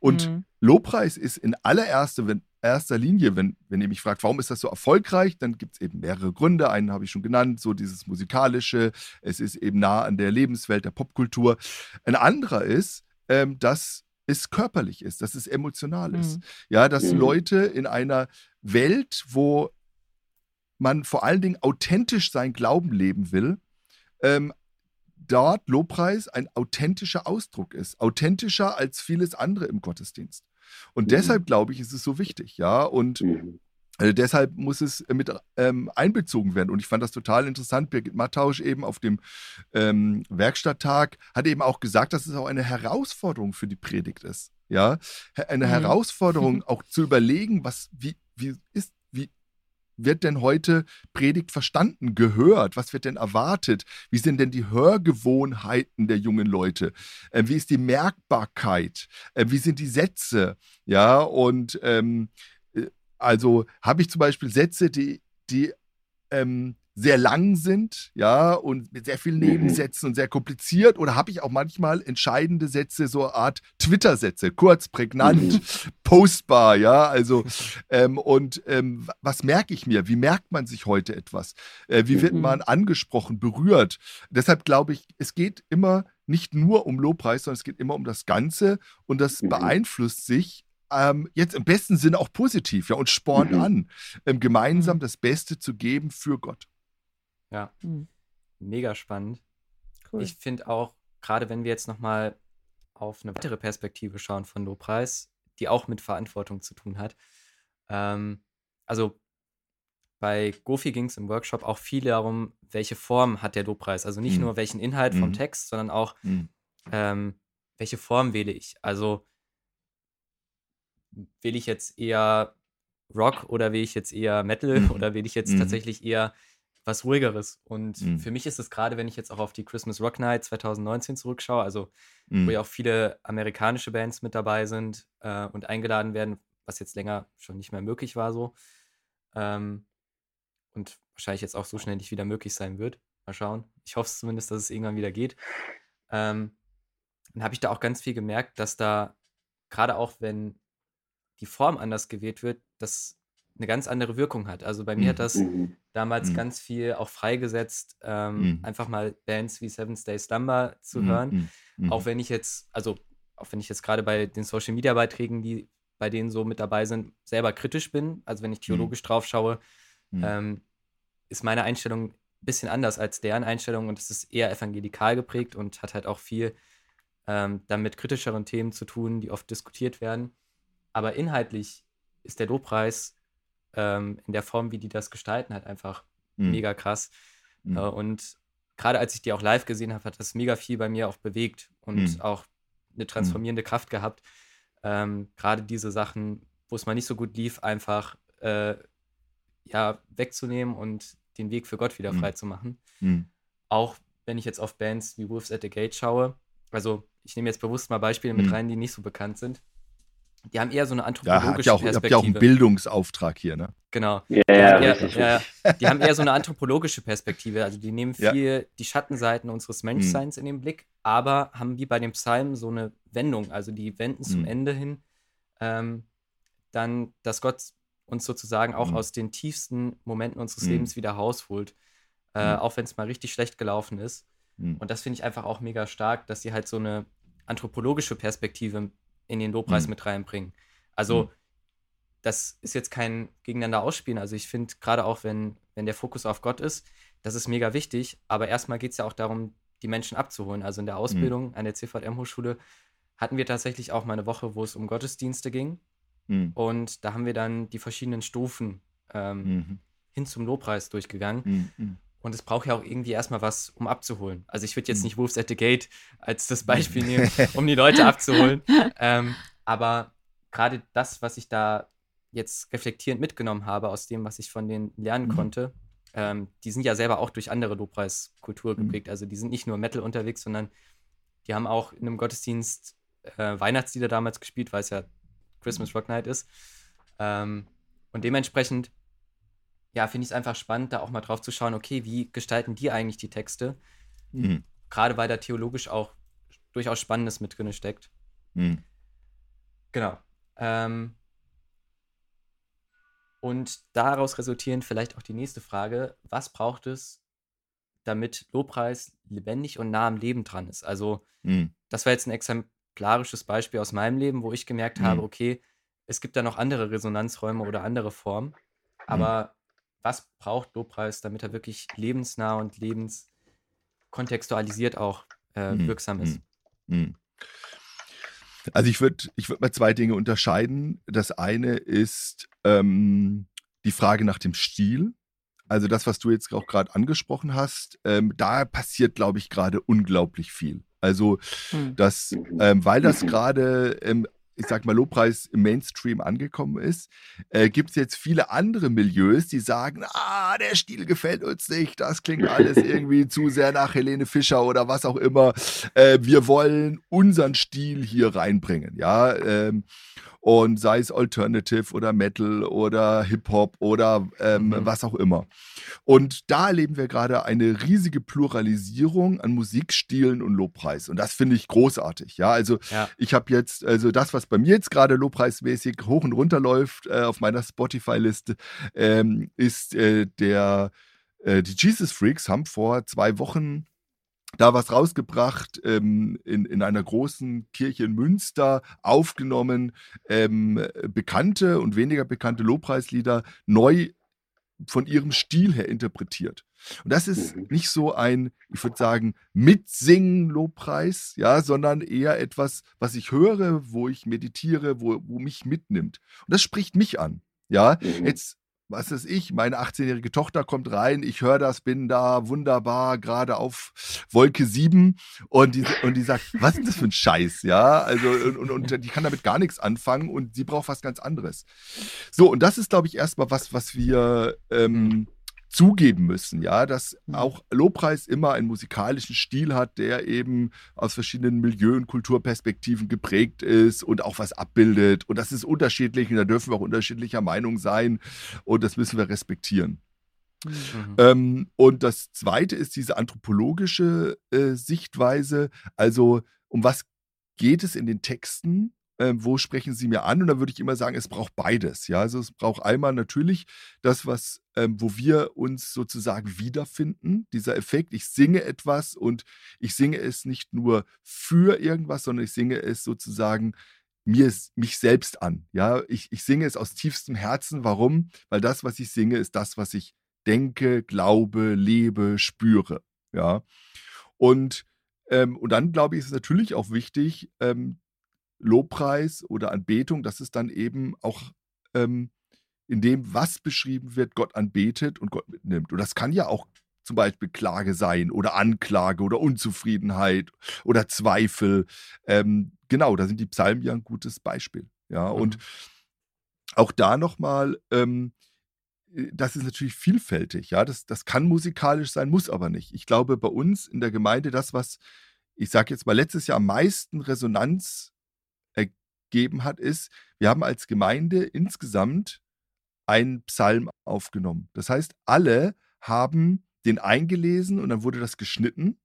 Und mhm. Lobpreis ist in allererster wenn, erster Linie, wenn, wenn ihr mich fragt, warum ist das so erfolgreich, dann gibt es eben mehrere Gründe. Einen habe ich schon genannt, so dieses musikalische, es ist eben nah an der Lebenswelt der Popkultur. Ein anderer ist, ähm, dass es körperlich ist, dass es emotional ist. Mhm. Ja, dass mhm. Leute in einer Welt, wo man vor allen Dingen authentisch sein Glauben leben will, ähm, dort Lobpreis ein authentischer Ausdruck ist, authentischer als vieles andere im Gottesdienst. Und mhm. deshalb glaube ich, ist es so wichtig, ja. Und mhm. äh, deshalb muss es mit ähm, einbezogen werden. Und ich fand das total interessant. Birgit Mattausch eben auf dem ähm, Werkstatttag hat eben auch gesagt, dass es auch eine Herausforderung für die Predigt ist. Ja, eine mhm. Herausforderung auch zu überlegen, was, wie, wie ist wird denn heute Predigt verstanden, gehört? Was wird denn erwartet? Wie sind denn die Hörgewohnheiten der jungen Leute? Äh, wie ist die Merkbarkeit? Äh, wie sind die Sätze? Ja, und ähm, äh, also habe ich zum Beispiel Sätze, die, die ähm, sehr lang sind, ja, und mit sehr vielen mhm. Nebensätzen und sehr kompliziert? Oder habe ich auch manchmal entscheidende Sätze, so eine Art Twitter-Sätze, kurz, prägnant, mhm. postbar, ja, also, ähm, und ähm, was merke ich mir? Wie merkt man sich heute etwas? Äh, wie wird mhm. man angesprochen, berührt? Deshalb glaube ich, es geht immer nicht nur um Lobpreis, sondern es geht immer um das Ganze und das beeinflusst sich ähm, jetzt im besten Sinne auch positiv, ja, und spornt mhm. an, ähm, gemeinsam das Beste zu geben für Gott. Ja, mhm. mega spannend. Cool. Ich finde auch, gerade wenn wir jetzt nochmal auf eine weitere Perspektive schauen von Lobpreis, die auch mit Verantwortung zu tun hat. Ähm, also bei Gofi ging es im Workshop auch viel darum, welche Form hat der Lobpreis. Also nicht mhm. nur welchen Inhalt mhm. vom Text, sondern auch, mhm. ähm, welche Form wähle ich. Also wähle ich jetzt eher Rock oder wähle ich jetzt eher Metal mhm. oder wähle ich jetzt mhm. tatsächlich eher was ruhigeres. Und mhm. für mich ist es gerade, wenn ich jetzt auch auf die Christmas Rock Night 2019 zurückschaue, also mhm. wo ja auch viele amerikanische Bands mit dabei sind äh, und eingeladen werden, was jetzt länger schon nicht mehr möglich war so. Ähm, und wahrscheinlich jetzt auch so schnell nicht wieder möglich sein wird. Mal schauen. Ich hoffe zumindest, dass es irgendwann wieder geht. Ähm, dann habe ich da auch ganz viel gemerkt, dass da, gerade auch wenn die Form anders gewählt wird, dass eine ganz andere Wirkung hat. Also bei mir hat das Mhm. damals Mhm. ganz viel auch freigesetzt, ähm, Mhm. einfach mal Bands wie Seventh Day Slumber zu Mhm, hören. mhm, mhm. Auch wenn ich jetzt, also auch wenn ich jetzt gerade bei den Social Media Beiträgen, die bei denen so mit dabei sind, selber kritisch bin, also wenn ich theologisch drauf schaue, Mhm. ähm, ist meine Einstellung ein bisschen anders als deren Einstellung und es ist eher evangelikal geprägt und hat halt auch viel ähm, dann mit kritischeren Themen zu tun, die oft diskutiert werden. Aber inhaltlich ist der Lobpreis ähm, in der Form, wie die das gestalten, halt einfach Mhm. mega krass. Mhm. Äh, und gerade als ich die auch live gesehen habe, hat das mega viel bei mir auch bewegt und Mhm. auch eine transformierende Kraft gehabt. Ähm, gerade diese Sachen, wo es mal nicht so gut lief, einfach äh, ja, wegzunehmen und den Weg für Gott wieder Mhm. frei zu machen. Mhm. Auch wenn ich jetzt auf Bands wie Wolves at the Gate schaue, also ich nehme jetzt bewusst mal Beispiele mit Mhm. rein, die nicht so bekannt sind. Die haben eher so eine Ja, anthropologische ja auch, ihr habt ja auch einen Perspektive. Bildungsauftrag hier, ne? Genau. Ja, Die, ja, haben eher, ja, ja. die haben eher so eine anthropologische Perspektive. Also die nehmen Ja. viel die Schattenseiten unseres Menschseins in den Blick, aber haben wie bei dem Psalm so eine Wendung. Also die wenden zum Mhm. Ende hin ähm, dann, dass Gott uns sozusagen auch Mhm. aus den tiefsten Momenten unseres Mhm. Lebens wieder rausholt. Äh, Mhm. auch wenn es mal richtig schlecht gelaufen ist. Mhm. Und das finde ich einfach auch mega stark, dass sie halt so eine anthropologische Perspektive in den Lobpreis Mhm. mit reinbringen. Also, Mhm. das ist jetzt kein Gegeneinander ausspielen. Also, ich finde, gerade auch wenn, wenn der Fokus auf Gott ist, das ist mega wichtig. Aber erstmal geht es ja auch darum, die Menschen abzuholen. Also in der Ausbildung an der CVM-Hochschule hatten wir tatsächlich auch mal eine Woche, wo es um Gottesdienste ging. Mhm. Und da haben wir dann die verschiedenen Stufen ähm, Mhm. hin zum Lobpreis durchgegangen. Und es braucht ja auch irgendwie erstmal was, um abzuholen. Also ich würde jetzt Mhm. nicht Wolves at the Gate als das Beispiel nehmen, um die Leute abzuholen. Ähm, aber gerade das, was ich da jetzt reflektierend mitgenommen habe aus dem, was ich von denen lernen Mhm. konnte, ähm, die sind ja selber auch durch andere Lobpreiskultur Mhm. geprägt. Also die sind nicht nur Metal unterwegs, sondern die haben auch in einem Gottesdienst äh, Weihnachtslieder damals gespielt, weil es ja Christmas Rock Night ist. Ähm, und dementsprechend, ja, finde ich es einfach spannend, da auch mal drauf zu schauen, okay, wie gestalten die eigentlich die Texte? Mhm. Gerade weil da theologisch auch durchaus Spannendes mit drin steckt. Mhm. Genau. Ähm, und daraus resultierend vielleicht auch die nächste Frage: Was braucht es, damit Lobpreis lebendig und nah am Leben dran ist? Also, Mhm. das war jetzt ein exemplarisches Beispiel aus meinem Leben, wo ich gemerkt Mhm. habe, okay, es gibt da noch andere Resonanzräume oder andere Formen. Aber was braucht Lobpreis, damit er wirklich lebensnah und lebenskontextualisiert auch äh, Mhm. wirksam ist? Mhm. Also ich würde ich würd mal zwei Dinge unterscheiden. Das eine ist ähm, die Frage nach dem Stil. Also das, was du jetzt auch gerade angesprochen hast, ähm, da passiert, glaube ich, gerade unglaublich viel. Also Hm. das, ähm, weil das gerade, ähm, ich sag mal, Lobpreis im Mainstream angekommen ist, äh, gibt es jetzt viele andere Milieus, die sagen, ah, der Stil gefällt uns nicht, das klingt alles irgendwie zu sehr nach Helene Fischer oder was auch immer. Äh, wir wollen unseren Stil hier reinbringen, ja. Ähm, und sei es Alternative oder Metal oder Hip-Hop oder ähm, Mhm. was auch immer. Und da erleben wir gerade eine riesige Pluralisierung an Musikstilen und Lobpreis. Und das finde ich großartig. Ja, also Ja. ich habe jetzt, also das, was bei mir jetzt gerade lobpreismäßig hoch und runter läuft äh, auf meiner Spotify-Liste, ähm, ist äh, der, äh, die Jesus Freaks haben vor zwei Wochen da was rausgebracht, ähm, in, in einer großen Kirche in Münster aufgenommen, ähm, bekannte und weniger bekannte Lobpreislieder neu von ihrem Stil her interpretiert. Und das ist Mhm. nicht so ein, ich würde sagen, Mitsingen-Lobpreis, ja, sondern eher etwas, was ich höre, wo ich meditiere, wo, wo mich mitnimmt. Und das spricht mich an. Ja, Mhm. jetzt, was weiß ich, meine 18-jährige Tochter kommt rein, ich höre das, bin da wunderbar, gerade auf Wolke 7 und die, und die sagt, was ist das für ein Scheiß, ja, also und, und, und die kann damit gar nichts anfangen und sie braucht was ganz anderes. So, und das ist, glaube ich, erstmal was, was wir ähm, zugeben müssen, ja, dass Mhm. auch Lobpreis immer einen musikalischen Stil hat, der eben aus verschiedenen Milieu- und Kulturperspektiven geprägt ist und auch was abbildet. Und das ist unterschiedlich und da dürfen wir auch unterschiedlicher Meinung sein und das müssen wir respektieren. Hm. Mhm. Ähm, und das zweite ist diese anthropologische äh, Sichtweise. Also, um was geht es in den Texten? Ähm, wo sprechen Sie mir an? Und dann würde ich immer sagen, es braucht beides. Ja, also es braucht einmal natürlich das, was, ähm, wo wir uns sozusagen wiederfinden, dieser Effekt. Ich singe etwas und ich singe es nicht nur für irgendwas, sondern ich singe es sozusagen mir mich selbst an. Ja, ich, ich singe es aus tiefstem Herzen. Warum? Weil das, was ich singe, ist das, was ich denke, glaube, lebe, spüre. Ja. Und, ähm, und dann, glaube ich, ist es natürlich auch wichtig, ähm, Lobpreis oder Anbetung, dass es dann eben auch ähm, in dem, was beschrieben wird, Gott anbetet und Gott mitnimmt. Und das kann ja auch zum Beispiel Klage sein oder Anklage oder Unzufriedenheit oder Zweifel. Ähm, genau, da sind die Psalmen ja ein gutes Beispiel. Ja, mhm. und auch da nochmal, ähm, äh, das ist natürlich vielfältig. Ja, das, das kann musikalisch sein, muss aber nicht. Ich glaube, bei uns in der Gemeinde, das, was ich sage jetzt mal letztes Jahr am meisten Resonanz ergeben hat, ist, wir haben als Gemeinde insgesamt einen Psalm aufgenommen. Das heißt, alle haben den eingelesen und dann wurde das geschnitten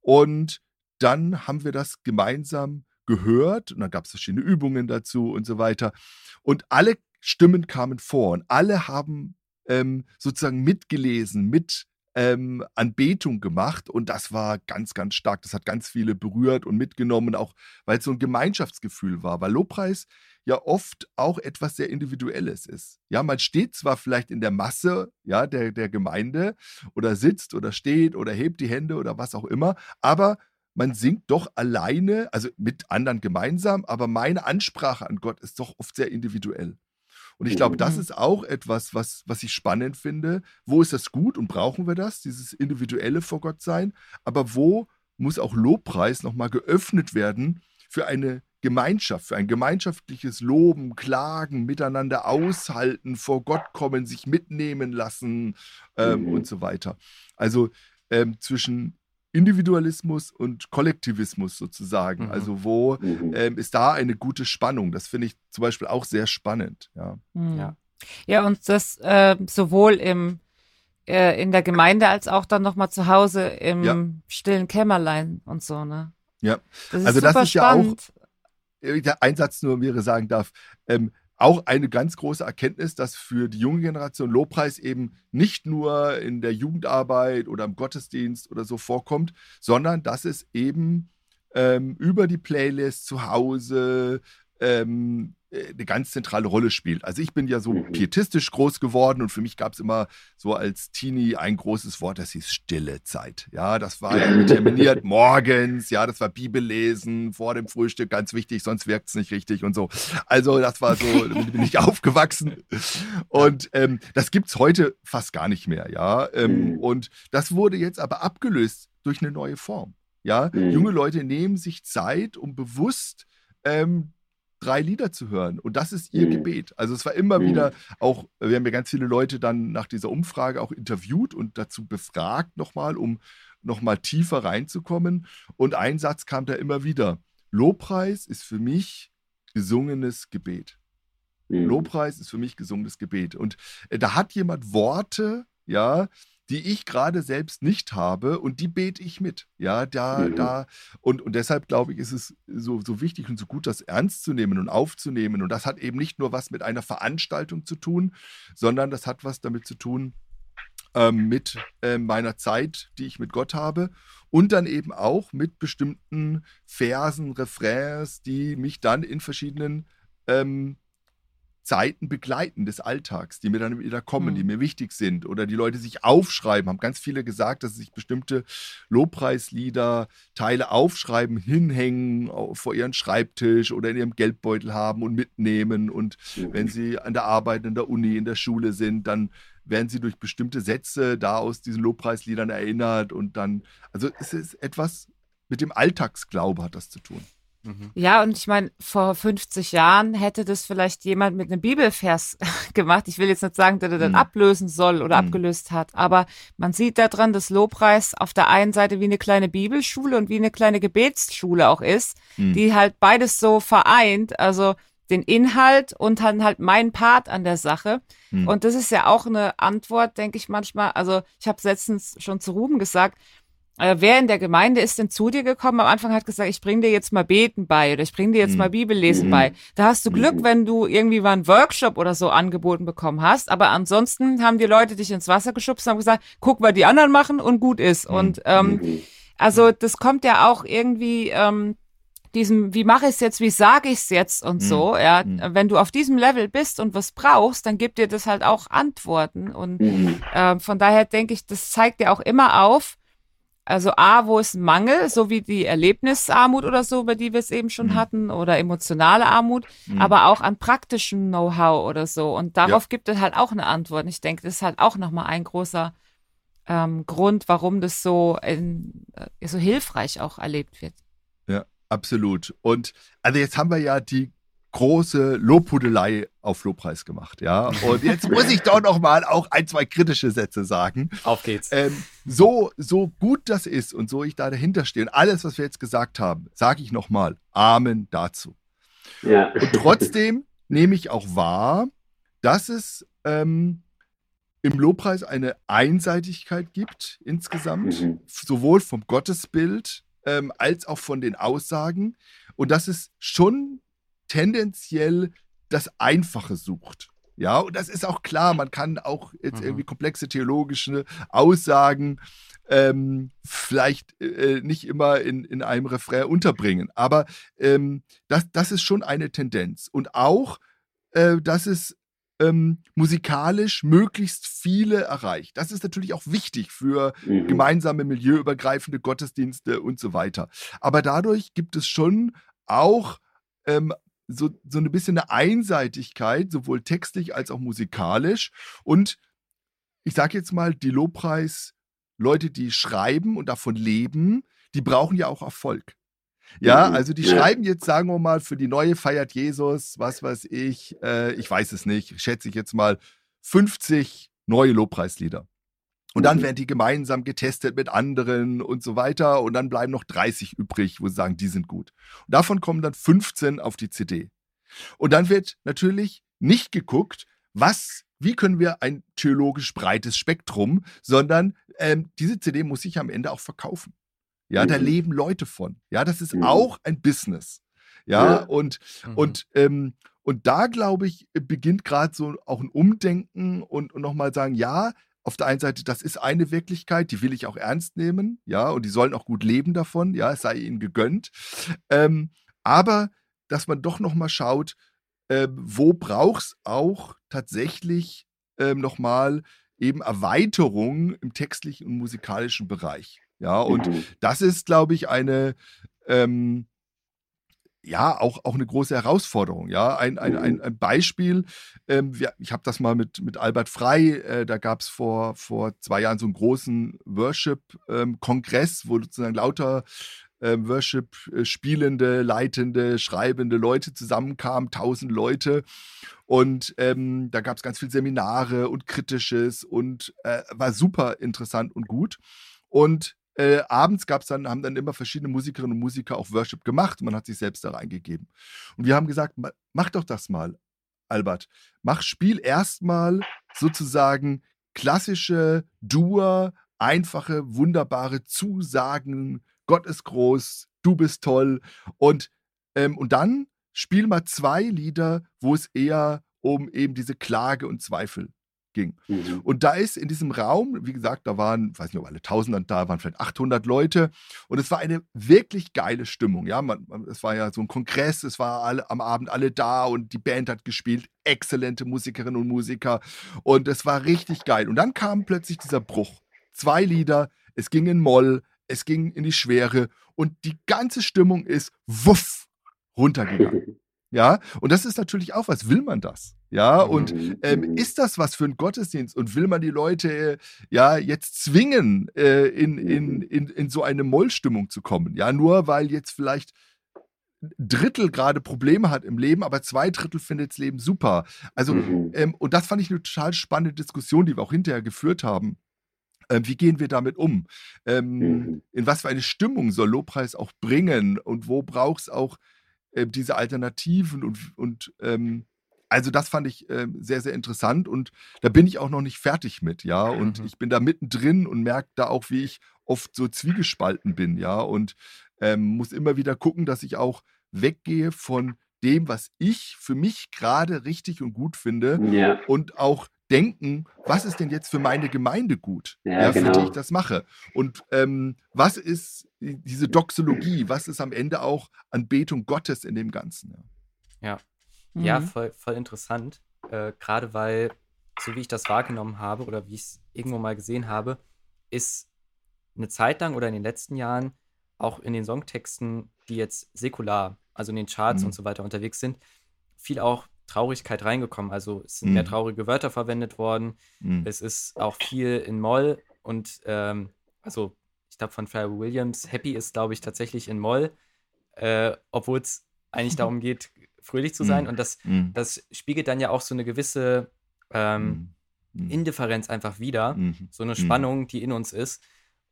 und dann haben wir das gemeinsam gehört und dann gab es verschiedene Übungen dazu und so weiter. Und alle Stimmen kamen vor und alle haben ähm, sozusagen mitgelesen, mit ähm, Anbetung gemacht und das war ganz, ganz stark. Das hat ganz viele berührt und mitgenommen, auch weil es so ein Gemeinschaftsgefühl war, weil Lobpreis ja oft auch etwas sehr Individuelles ist. Ja, man steht zwar vielleicht in der Masse ja, der, der Gemeinde oder sitzt oder steht oder hebt die Hände oder was auch immer, aber man singt doch alleine, also mit anderen gemeinsam, aber meine Ansprache an Gott ist doch oft sehr individuell. Und ich glaube, das mhm. ist auch etwas, was, was ich spannend finde. Wo ist das gut und brauchen wir das, dieses individuelle vor Gott sein? Aber wo muss auch Lobpreis nochmal geöffnet werden für eine Gemeinschaft, für ein gemeinschaftliches Loben, Klagen, miteinander aushalten, vor Gott kommen, sich mitnehmen lassen ähm, mhm. und so weiter. Also ähm, zwischen Individualismus und Kollektivismus sozusagen. Mhm. Also wo mhm. ähm, ist da eine gute Spannung? Das finde ich zum Beispiel auch sehr spannend. Ja, mhm. ja. ja und das äh, sowohl im äh, in der Gemeinde als auch dann nochmal zu Hause im ja. stillen Kämmerlein und so, ne? Ja, das also das ist spannend. ja auch, der Einsatz nur mir sagen darf, ähm, auch eine ganz große Erkenntnis, dass für die junge Generation Lobpreis eben nicht nur in der Jugendarbeit oder im Gottesdienst oder so vorkommt, sondern dass es eben ähm, über die Playlist zu Hause, ähm, äh, eine ganz zentrale Rolle spielt. Also ich bin ja so mhm. pietistisch groß geworden und für mich gab es immer so als Teenie ein großes Wort, das hieß stille Zeit. Ja, das war ja terminiert morgens, ja, das war Bibellesen vor dem Frühstück, ganz wichtig, sonst wirkt es nicht richtig und so. Also das war so, bin ich aufgewachsen. Und ähm, das gibt es heute fast gar nicht mehr, ja. Ähm, mhm. Und das wurde jetzt aber abgelöst durch eine neue Form. Ja, mhm. junge Leute nehmen sich Zeit, um bewusst ähm, drei Lieder zu hören. Und das ist ihr mhm. Gebet. Also es war immer mhm. wieder auch, wir haben ja ganz viele Leute dann nach dieser Umfrage auch interviewt und dazu befragt nochmal, um nochmal tiefer reinzukommen. Und ein Satz kam da immer wieder. Lobpreis ist für mich gesungenes Gebet. Mhm. Lobpreis ist für mich gesungenes Gebet. Und äh, da hat jemand Worte, ja, die ich gerade selbst nicht habe und die bete ich mit. Ja, da, mhm. da. Und, und deshalb glaube ich, ist es so, so wichtig und so gut, das ernst zu nehmen und aufzunehmen. Und das hat eben nicht nur was mit einer Veranstaltung zu tun, sondern das hat was damit zu tun, ähm, mit äh, meiner Zeit, die ich mit Gott habe und dann eben auch mit bestimmten Versen, Refrains, die mich dann in verschiedenen ähm, Zeiten begleiten des Alltags, die mir dann wieder kommen, mhm. die mir wichtig sind oder die Leute sich aufschreiben, haben ganz viele gesagt, dass sie sich bestimmte Lobpreislieder, Teile aufschreiben, hinhängen vor ihren Schreibtisch oder in ihrem Geldbeutel haben und mitnehmen und mhm. wenn sie an der Arbeit, in der Uni, in der Schule sind, dann werden sie durch bestimmte Sätze da aus diesen Lobpreisliedern erinnert und dann, also es ist etwas mit dem Alltagsglaube hat das zu tun. Mhm. Ja, und ich meine, vor 50 Jahren hätte das vielleicht jemand mit einem Bibelvers gemacht. Ich will jetzt nicht sagen, dass er dann mhm. ablösen soll oder mhm. abgelöst hat, aber man sieht daran, dass Lobpreis auf der einen Seite wie eine kleine Bibelschule und wie eine kleine Gebetsschule auch ist, mhm. die halt beides so vereint, also den Inhalt und dann halt mein Part an der Sache. Mhm. Und das ist ja auch eine Antwort, denke ich manchmal. Also ich habe letztens schon zu Ruben gesagt, äh, wer in der Gemeinde ist denn zu dir gekommen? Am Anfang hat gesagt, ich bringe dir jetzt mal Beten bei oder ich bringe dir jetzt mhm. mal Bibellesen mhm. bei. Da hast du Glück, mhm. wenn du irgendwie mal einen Workshop oder so angeboten bekommen hast. Aber ansonsten haben die Leute dich ins Wasser geschubst und haben gesagt, guck, was die anderen machen und gut ist. Mhm. Und ähm, mhm. also das kommt ja auch irgendwie ähm, diesem, wie mache ich es jetzt, wie sage ich es jetzt und so, mhm. ja, mhm. wenn du auf diesem Level bist und was brauchst, dann gibt dir das halt auch Antworten und mhm. äh, von daher denke ich, das zeigt dir auch immer auf, also A, wo ist ein Mangel, so wie die Erlebnisarmut oder so, über die wir es eben schon mhm. hatten, oder emotionale Armut, mhm. aber auch an praktischem Know-how oder so. Und darauf ja. gibt es halt auch eine Antwort. Und ich denke, das ist halt auch nochmal ein großer ähm, Grund, warum das so, in, äh, so hilfreich auch erlebt wird. Ja, absolut. Und also jetzt haben wir ja die große Lobhudelei auf Lobpreis gemacht, ja. Und jetzt muss ich doch noch mal auch ein, zwei kritische Sätze sagen. Auf geht's. Ähm, so, so gut das ist und so ich da dahinter stehe und alles, was wir jetzt gesagt haben, sage ich noch mal Amen dazu. Ja. Und trotzdem nehme ich auch wahr, dass es ähm, im Lobpreis eine Einseitigkeit gibt insgesamt, mhm. sowohl vom Gottesbild ähm, als auch von den Aussagen. Und dass es schon tendenziell das Einfache sucht. Ja, und das ist auch klar, man kann auch jetzt mhm. irgendwie komplexe theologische Aussagen ähm, vielleicht äh, nicht immer in, in einem Refrain unterbringen. Aber ähm, das, das ist schon eine Tendenz. Und auch, äh, dass es ähm, musikalisch möglichst viele erreicht. Das ist natürlich auch wichtig für mhm. gemeinsame milieuübergreifende Gottesdienste und so weiter. Aber dadurch gibt es schon auch ähm, so, so ein bisschen eine Einseitigkeit, sowohl textlich als auch musikalisch. Und ich sage jetzt mal, die Lobpreis-Leute, die schreiben und davon leben, die brauchen ja auch Erfolg. Ja, mhm. also die schreiben jetzt, sagen wir mal, für die neue feiert Jesus, was weiß ich, äh, ich weiß es nicht, schätze ich jetzt mal, 50 neue Lobpreislieder. Und dann mhm. werden die gemeinsam getestet mit anderen und so weiter. Und dann bleiben noch 30 übrig, wo sie sagen, die sind gut. Und davon kommen dann 15 auf die CD. Und dann wird natürlich nicht geguckt, was, wie können wir ein theologisch breites Spektrum, sondern ähm, diese CD muss sich am Ende auch verkaufen. Ja, mhm. da leben Leute von. Ja, das ist mhm. auch ein Business. Ja, ja. und, mhm. und, ähm, und da, glaube ich, beginnt gerade so auch ein Umdenken und, und nochmal sagen, ja, auf der einen Seite, das ist eine Wirklichkeit, die will ich auch ernst nehmen, ja, und die sollen auch gut leben davon, ja, es sei ihnen gegönnt. Ähm, aber dass man doch nochmal schaut, äh, wo braucht es auch tatsächlich ähm, nochmal eben Erweiterungen im textlichen und musikalischen Bereich. Ja, und mhm. das ist, glaube ich, eine, ähm, ja, auch, auch eine große Herausforderung. Ja, ein, ein, ein, mhm. ein Beispiel, ähm, wir, ich habe das mal mit, mit Albert Frei, äh, da gab es vor, vor zwei Jahren so einen großen Worship-Kongress, ähm, wo sozusagen lauter äh, Worship äh, spielende, leitende, schreibende Leute zusammenkamen, tausend Leute. Und ähm, da gab es ganz viele Seminare und Kritisches und äh, war super interessant und gut. Und äh, abends gab es dann, haben dann immer verschiedene Musikerinnen und Musiker auch Worship gemacht. Man hat sich selbst da reingegeben. Und wir haben gesagt, mach doch das mal, Albert. Mach, spiel erstmal sozusagen klassische Dur, einfache, wunderbare Zusagen. Gott ist groß, du bist toll. Und, ähm, und dann spiel mal zwei Lieder, wo es eher um eben diese Klage und Zweifel ging. Mhm. Und da ist in diesem Raum, wie gesagt, da waren, weiß nicht, ob alle Tausend da waren, vielleicht 800 Leute. Und es war eine wirklich geile Stimmung. Ja, man, man, es war ja so ein Kongress, es war alle, am Abend alle da und die Band hat gespielt. Exzellente Musikerinnen und Musiker. Und es war richtig geil. Und dann kam plötzlich dieser Bruch. Zwei Lieder, es ging in Moll, es ging in die Schwere und die ganze Stimmung ist wuff runtergegangen. Ja, und das ist natürlich auch was. Will man das? Ja, und mhm, ähm, mhm. ist das was für ein Gottesdienst? Und will man die Leute ja jetzt zwingen, äh, in, in, mhm. in, in so eine Mollstimmung zu kommen? Ja, nur weil jetzt vielleicht Drittel gerade Probleme hat im Leben, aber zwei Drittel findet das Leben super. Also, mhm. ähm, und das fand ich eine total spannende Diskussion, die wir auch hinterher geführt haben. Ähm, wie gehen wir damit um? Ähm, mhm. In was für eine Stimmung soll Lobpreis auch bringen? Und wo braucht es auch äh, diese Alternativen und, und ähm, also das fand ich äh, sehr, sehr interessant und da bin ich auch noch nicht fertig mit, ja. Und mhm. ich bin da mittendrin und merke da auch, wie ich oft so zwiegespalten bin, ja, und ähm, muss immer wieder gucken, dass ich auch weggehe von dem, was ich für mich gerade richtig und gut finde Ja, und auch denken, was ist denn jetzt für meine Gemeinde gut, Ja, ja, für die genau. ich das mache. Und ähm, was ist diese Doxologie, was ist am Ende auch Anbetung Gottes in dem Ganzen. Ja. Ja, Mhm. voll, voll interessant. Äh, Gerade weil, so wie ich das wahrgenommen habe oder wie ich es irgendwo mal gesehen habe, ist eine Zeit lang oder in den letzten Jahren auch in den Songtexten, die jetzt säkular, also in den Charts Mhm. und so weiter unterwegs sind, viel auch Traurigkeit reingekommen. Also es sind mehr Mhm. traurige Wörter verwendet worden. Mhm. Es ist auch viel in Moll und ähm, also ich glaube von Pharrell Williams, Happy ist glaube ich tatsächlich in Moll, äh, obwohl es eigentlich darum geht, fröhlich zu sein. Mhm. Und das, Mhm. das spiegelt dann ja auch so eine gewisse ähm, Mhm. Indifferenz einfach wieder, so eine. Spannung, die in uns ist.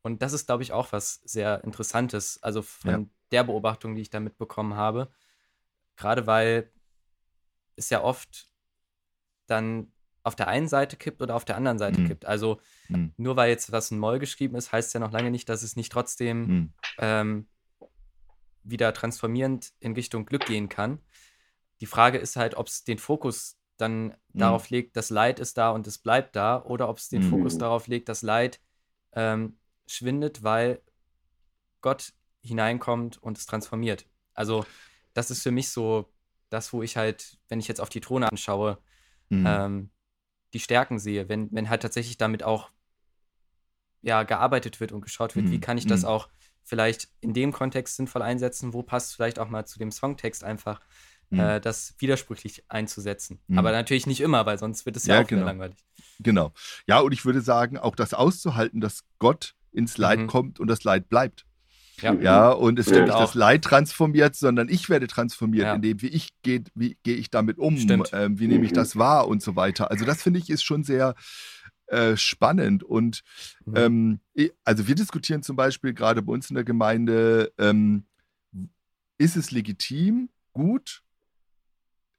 Und das ist, glaube ich, auch was sehr Interessantes, also von Ja. der Beobachtung, die ich da mitbekommen habe. Gerade weil es ja oft dann auf der einen Seite kippt oder auf der anderen Seite Mhm. kippt. Also Mhm. nur weil jetzt was in Moll geschrieben ist, heißt ja noch lange nicht, dass es nicht trotzdem Mhm. ähm, wieder transformierend in Richtung Glück gehen kann. Die Frage ist halt, ob es den Fokus dann Mhm. darauf legt, das Leid ist da und es bleibt da, oder ob es den Mhm. Fokus darauf legt, das Leid ähm, schwindet, weil Gott hineinkommt und es transformiert. Also das ist für mich so das, wo ich halt, wenn ich jetzt auf die Throne anschaue, Mhm. ähm, die Stärken sehe, wenn, wenn halt tatsächlich damit auch ja, gearbeitet wird und geschaut wird, wie Mhm, kann ich das mhm. auch vielleicht in dem Kontext sinnvoll einsetzen, wo passt vielleicht auch mal zu dem Songtext einfach, Mhm. äh, das widersprüchlich einzusetzen. Mhm. Aber natürlich nicht immer, weil sonst wird es ja, Ja, auch genau. langweilig. Genau. Ja, und ich würde sagen, auch das auszuhalten, dass Gott ins Leid Mhm. kommt und das Leid bleibt. Ja, Ja, und es wird nicht Auch. das Leid transformiert, sondern ich werde transformiert, Ja. indem wie ich gehe, wie gehe ich damit um, ähm, wie nehme ich Mhm. das wahr und so weiter. Also das finde ich ist schon sehr äh, spannend und Mhm. ähm, also wir diskutieren zum Beispiel gerade bei uns in der Gemeinde, ähm, ist es legitim, gut,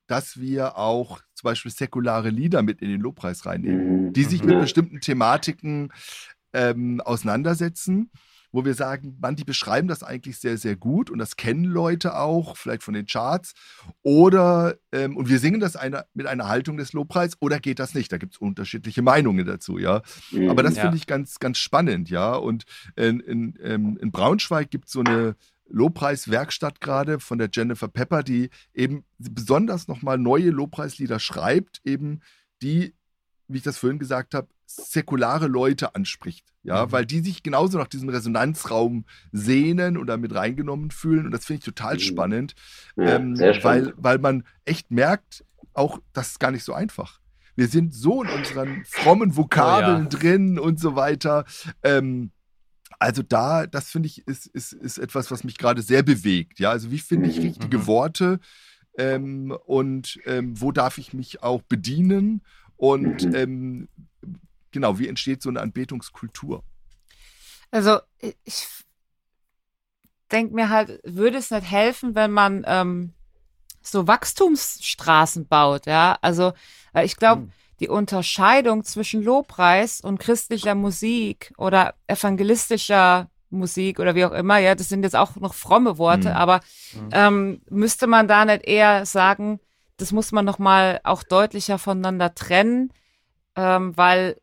dass wir auch zum Beispiel säkulare Lieder mit in den Lobpreis reinnehmen Mhm. die sich mit bestimmten Thematiken ähm, auseinandersetzen, wo wir sagen, man, die beschreiben das eigentlich sehr, sehr gut und das kennen Leute auch, vielleicht von den Charts. Oder, ähm, und wir singen das eine, mit einer Haltung des Lobpreis oder geht das nicht? Da gibt es unterschiedliche Meinungen dazu, ja. Mhm. Aber das Ja. finde ich ganz, ganz spannend, ja. Und in, in, ähm, in Braunschweig gibt es so eine Lobpreiswerkstatt gerade von der Jennifer Pepper, die eben besonders nochmal neue Lobpreislieder schreibt, eben die, wie ich das vorhin gesagt habe, säkulare Leute anspricht. Ja, Mhm. weil die sich genauso nach diesem Resonanzraum sehnen und damit reingenommen fühlen. Und das finde ich total Mhm. spannend, ja, ähm, spannend. weil, weil man echt merkt, auch das ist gar nicht so einfach. Wir sind so in unseren frommen Vokabeln Oh ja. drin und so weiter. Ähm, also da, das finde ich, ist, ist, ist etwas, was mich gerade sehr bewegt. Ja, also wie finde ich Mhm. richtige Mhm. Worte ähm, und ähm, wo darf ich mich auch bedienen und Mhm. ähm, genau, wie entsteht so eine Anbetungskultur? Also ich denke mir halt, würde es nicht helfen, wenn man ähm, so Wachstumsstraßen baut, ja? Also äh, ich glaube, Mhm. die Unterscheidung zwischen Lobpreis und christlicher Musik oder evangelistischer Musik oder wie auch immer, ja, das sind jetzt auch noch fromme Worte, Mhm. aber Mhm. ähm, müsste man da nicht eher sagen, das muss man noch mal auch deutlicher voneinander trennen, ähm, weil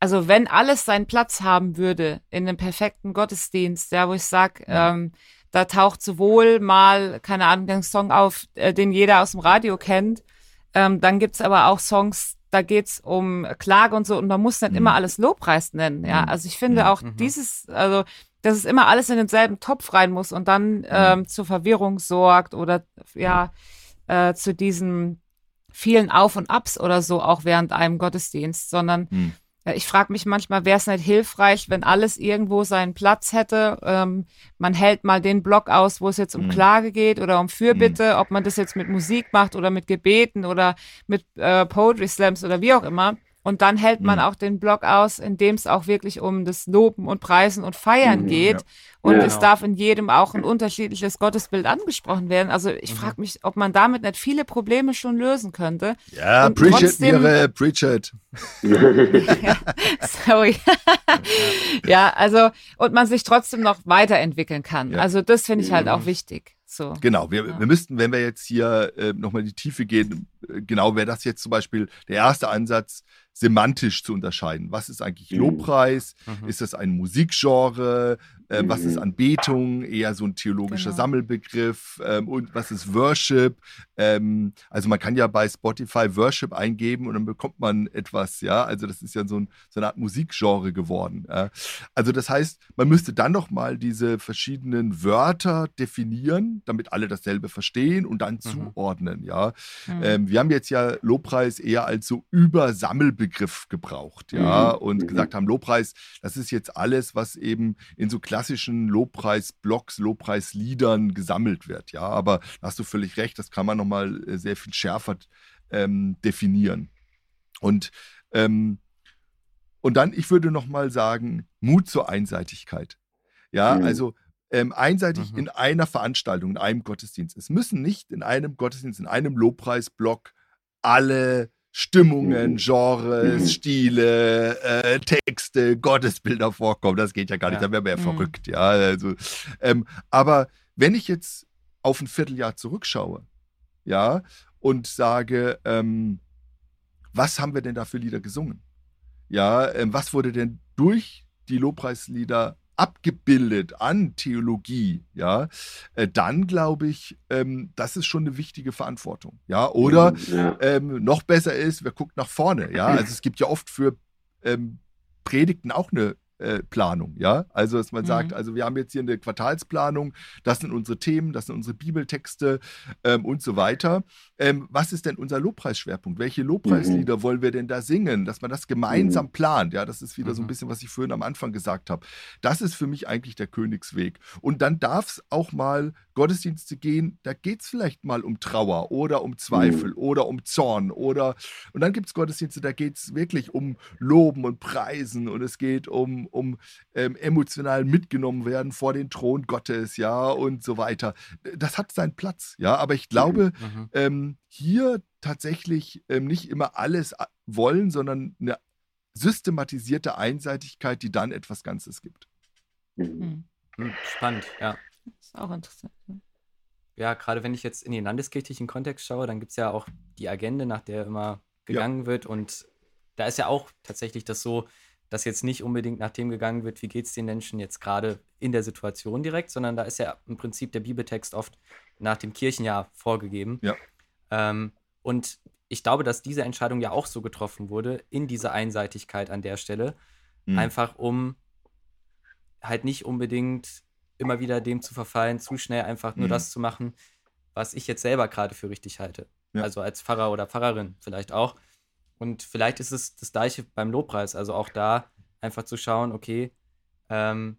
also wenn alles seinen Platz haben würde in einem perfekten Gottesdienst, ja, wo ich sag, ähm, da taucht sowohl mal, keine Ahnung, ein Song auf, äh, den jeder aus dem Radio kennt, ähm, dann gibt's aber auch Songs, da geht's um Klage und so und man muss nicht Mhm. immer alles Lobpreis nennen, ja. Mhm. Also ich finde Mhm. auch Mhm. dieses, also dass es immer alles in denselben Topf rein muss und dann ähm, zur Verwirrung sorgt oder ja äh, zu diesen vielen Auf und Abs oder so auch während einem Gottesdienst, sondern Hm. äh, ich frage mich manchmal, wäre es nicht hilfreich, wenn alles irgendwo seinen Platz hätte? Ähm, man hält mal den Block aus, wo es jetzt um Mhm. Klage geht oder um Fürbitte, ob man das jetzt mit Musik macht oder mit Gebeten oder mit äh, Poetry Slams oder wie auch immer. Und dann hält man Mhm. auch den Block aus, in dem es auch wirklich um das Loben und Preisen und Feiern Mhm, geht. ja. Und Ja. es Genau. darf in jedem auch ein unterschiedliches Gottesbild angesprochen werden. Also ich Mhm. frage mich, ob man damit nicht viele Probleme schon lösen könnte. Ja, Und Bridget, Mire, Bridget. Sorry. ja, also, und man sich trotzdem noch weiterentwickeln kann. Ja. Also das finde ich halt Mhm. auch wichtig. So. Genau, wir, Ja. wir müssten, wenn wir jetzt hier äh, nochmal in die Tiefe gehen, äh, genau wäre das jetzt zum Beispiel der erste Ansatz, semantisch zu unterscheiden. Was ist eigentlich Mhm. Lobpreis? Mhm. Ist das ein Musikgenre? Äh, Was ist Mhm. Anbetung? Eher so ein theologischer Genau. Sammelbegriff. Ähm, und was ist Worship? Ähm, also man kann ja bei Spotify Worship eingeben und dann bekommt man etwas, ja. Also das ist ja so, ein, so eine Art Musikgenre geworden. Ja? Also das heißt, man müsste dann noch mal diese verschiedenen Wörter definieren, damit alle dasselbe verstehen und dann zuordnen, ja. Mhm. Ähm, wir haben jetzt ja Lobpreis eher als so Übersammelbegriff gebraucht, ja, Mhm. und Mhm. gesagt haben, Lobpreis, das ist jetzt alles, was eben in so klassischen Lobpreis-Blogs, Lobpreisliedern gesammelt wird, ja. Aber da hast du völlig recht, das kann man nochmal äh, sehr viel schärfer ähm, definieren. Und ähm, und dann, ich würde noch mal sagen, Mut zur Einseitigkeit. Ja, Mhm. also ähm, einseitig Mhm. in einer Veranstaltung, in einem Gottesdienst. Es müssen nicht in einem Gottesdienst, in einem Lobpreisblock alle Stimmungen, Mhm. Genres, Mhm. Stile, äh, Texte, Gottesbilder vorkommen. Das geht ja gar nicht, Ja. da wäre man ja Mhm. verrückt, ja. Also, ähm, aber wenn ich jetzt auf ein Vierteljahr zurückschaue, ja, und sage, ähm, was haben wir denn da für Lieder gesungen? Ja, ähm, was wurde denn durch die Lobpreislieder abgebildet an Theologie? Ja, äh, dann glaube ich, ähm, das ist schon eine wichtige Verantwortung. Ja, oder Ja. ähm, noch besser ist, wer guckt nach vorne. Ja, also es gibt ja oft für ähm, Predigten auch eine Planung, ja. Also, dass man Mhm. sagt, also wir haben jetzt hier eine Quartalsplanung, das sind unsere Themen, das sind unsere Bibeltexte ähm, und so weiter. Ähm, was ist denn unser Lobpreisschwerpunkt? Welche Lobpreislieder wollen wir denn da singen? Dass man das gemeinsam plant, ja, das ist wieder so ein Mhm. bisschen, was ich vorhin am Anfang gesagt habe. Das ist für mich eigentlich der Königsweg. Und dann darf es auch mal Gottesdienste gehen, da geht es vielleicht mal um Trauer oder um Zweifel oder um Zorn oder und dann gibt es Gottesdienste, da geht es wirklich um Loben und Preisen und es geht um, um ähm, emotional mitgenommen werden vor den Thron Gottes, ja, und so weiter. Das hat seinen Platz, ja, aber ich glaube, Mhm. ähm, hier tatsächlich ähm, nicht immer alles a- wollen, sondern eine systematisierte Einseitigkeit, die dann etwas Ganzes gibt. Mhm. Hm. Hm, Spannend, ja. Ist auch interessant. Ja, gerade wenn ich jetzt in den landeskirchlichen Kontext schaue, dann gibt es ja auch die Agenda, nach der immer gegangen wird. Und da ist ja auch tatsächlich das so, dass jetzt nicht unbedingt nach dem gegangen wird, wie geht es den Menschen jetzt gerade in der Situation direkt, sondern da ist ja im Prinzip der Bibeltext oft nach dem Kirchenjahr vorgegeben. Ja. Ähm, und ich glaube, dass diese Entscheidung ja auch so getroffen wurde, in dieser Einseitigkeit an der Stelle, Mhm. einfach um halt nicht unbedingt immer wieder dem zu verfallen, zu schnell einfach nur Mhm. das zu machen, was ich jetzt selber gerade für richtig halte. Ja. Also als Pfarrer oder Pfarrerin vielleicht auch. Und vielleicht ist es das gleiche beim Lobpreis. Also auch da einfach zu schauen, okay, ähm,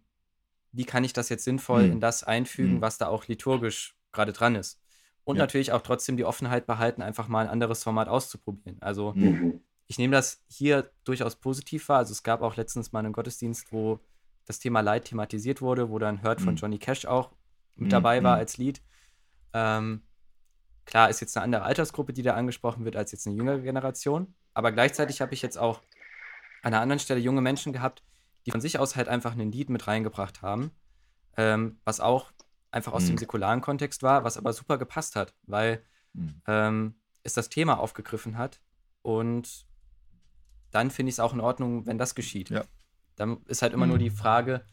wie kann ich das jetzt sinnvoll Mhm. in das einfügen, Mhm. was da auch liturgisch gerade dran ist. Und Ja. natürlich auch trotzdem die Offenheit behalten, einfach mal ein anderes Format auszuprobieren. Also Mhm. ich nehme das hier durchaus positiv wahr. Also es gab auch letztens mal einen Gottesdienst, wo das Thema Leid thematisiert wurde, wo dann Hört von Mhm. Johnny Cash auch mit Mhm, dabei war mhm. als Lied. Ähm, klar ist jetzt eine andere Altersgruppe, die da angesprochen wird, als jetzt eine jüngere Generation. Aber gleichzeitig habe ich jetzt auch an einer anderen Stelle junge Menschen gehabt, die von sich aus halt einfach ein Lied mit reingebracht haben, ähm, was auch einfach aus Mhm. dem säkularen Kontext war, was aber super gepasst hat, weil Mhm. ähm, es das Thema aufgegriffen hat. Und dann finde ich es auch in Ordnung, wenn das geschieht. Ja. Dann ist halt immer nur Mhm. die Frage,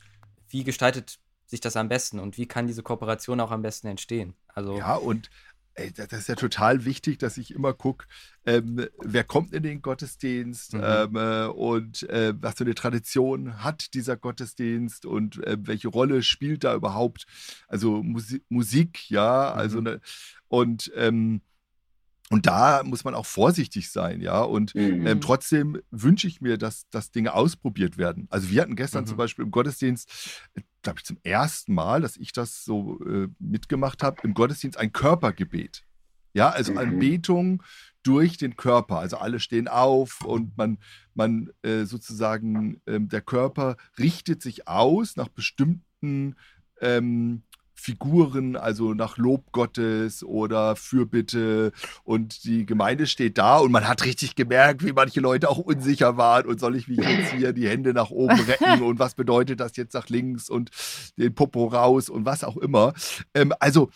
wie gestaltet sich das am besten und wie kann diese Kooperation auch am besten entstehen? Also, Ja, und ey, das ist ja total wichtig, dass ich immer gucke, ähm, wer kommt in den Gottesdienst Mhm. ähm, äh, und äh, was für eine Tradition hat dieser Gottesdienst und äh, welche Rolle spielt da überhaupt, also Musi Musik, ja, also Mhm. ne, und ähm, und da muss man auch vorsichtig sein, ja. Und Mhm. ähm, trotzdem wünsche ich mir, dass, dass Dinge ausprobiert werden. Also wir hatten gestern Mhm. zum Beispiel im Gottesdienst, glaube ich, zum ersten Mal, dass ich das so äh, mitgemacht habe, im Gottesdienst ein Körpergebet. Ja, also Mhm. Anbetung durch den Körper. Also alle stehen auf und man, man äh, sozusagen, äh, der Körper richtet sich aus nach bestimmten ähm, Figuren, also nach Lob Gottes oder Fürbitte und die Gemeinde steht da und man hat richtig gemerkt, wie manche Leute auch unsicher waren und soll ich mich jetzt hier die Hände nach oben retten und was bedeutet das jetzt nach links und den Popo raus und was auch immer. Ähm, also,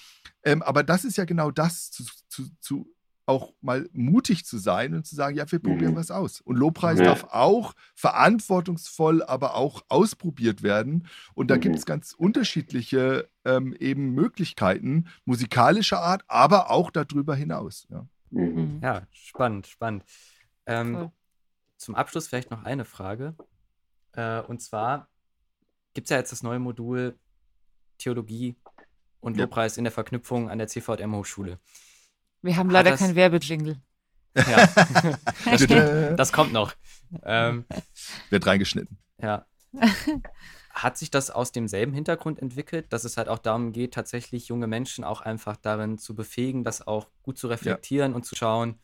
ähm, aber das ist ja genau das zu, zu, zu auch mal mutig zu sein und zu sagen, ja, wir probieren mhm. was aus. Und Lobpreis ja. darf auch verantwortungsvoll, aber auch ausprobiert werden. Und da mhm. gibt es ganz unterschiedliche ähm, eben Möglichkeiten, musikalischer Art, aber auch darüber hinaus. Ja, mhm. ja spannend, spannend. Ähm, cool. Zum Abschluss vielleicht noch eine Frage. Äh, und zwar gibt es ja jetzt das neue Modul Theologie und Lobpreis in der Verknüpfung an der CVM-Hochschule. Wir haben leider keinen Werbejingle. Ja, das, das kommt noch. Ähm, Wird reingeschnitten. Ja. Hat sich das aus demselben Hintergrund entwickelt, dass es halt auch darum geht, tatsächlich junge Menschen auch einfach darin zu befähigen, das auch gut zu reflektieren ja. und zu schauen,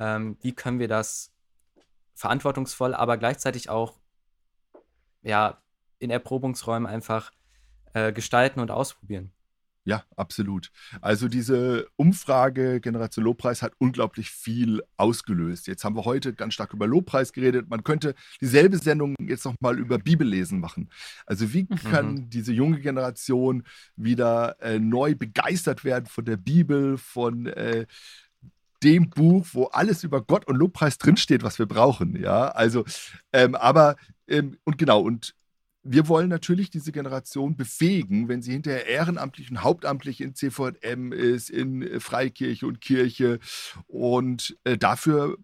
ähm, wie können wir das verantwortungsvoll, aber gleichzeitig auch ja, in Erprobungsräumen einfach äh, gestalten und ausprobieren? Ja, absolut. Also diese Umfrage Generation Lobpreis hat unglaublich viel ausgelöst. Jetzt haben wir heute ganz stark über Lobpreis geredet. Man könnte dieselbe Sendung jetzt noch mal über Bibellesen machen. Also wie mhm. kann diese junge Generation wieder äh, neu begeistert werden von der Bibel, von äh, dem Buch, wo alles über Gott und Lobpreis drinsteht, was wir brauchen. Ja, also, ähm, aber ähm, und genau und wir wollen natürlich diese Generation befähigen, wenn sie hinterher ehrenamtlich und hauptamtlich in CVM ist, in äh, Freikirche und Kirche. Und äh, dafür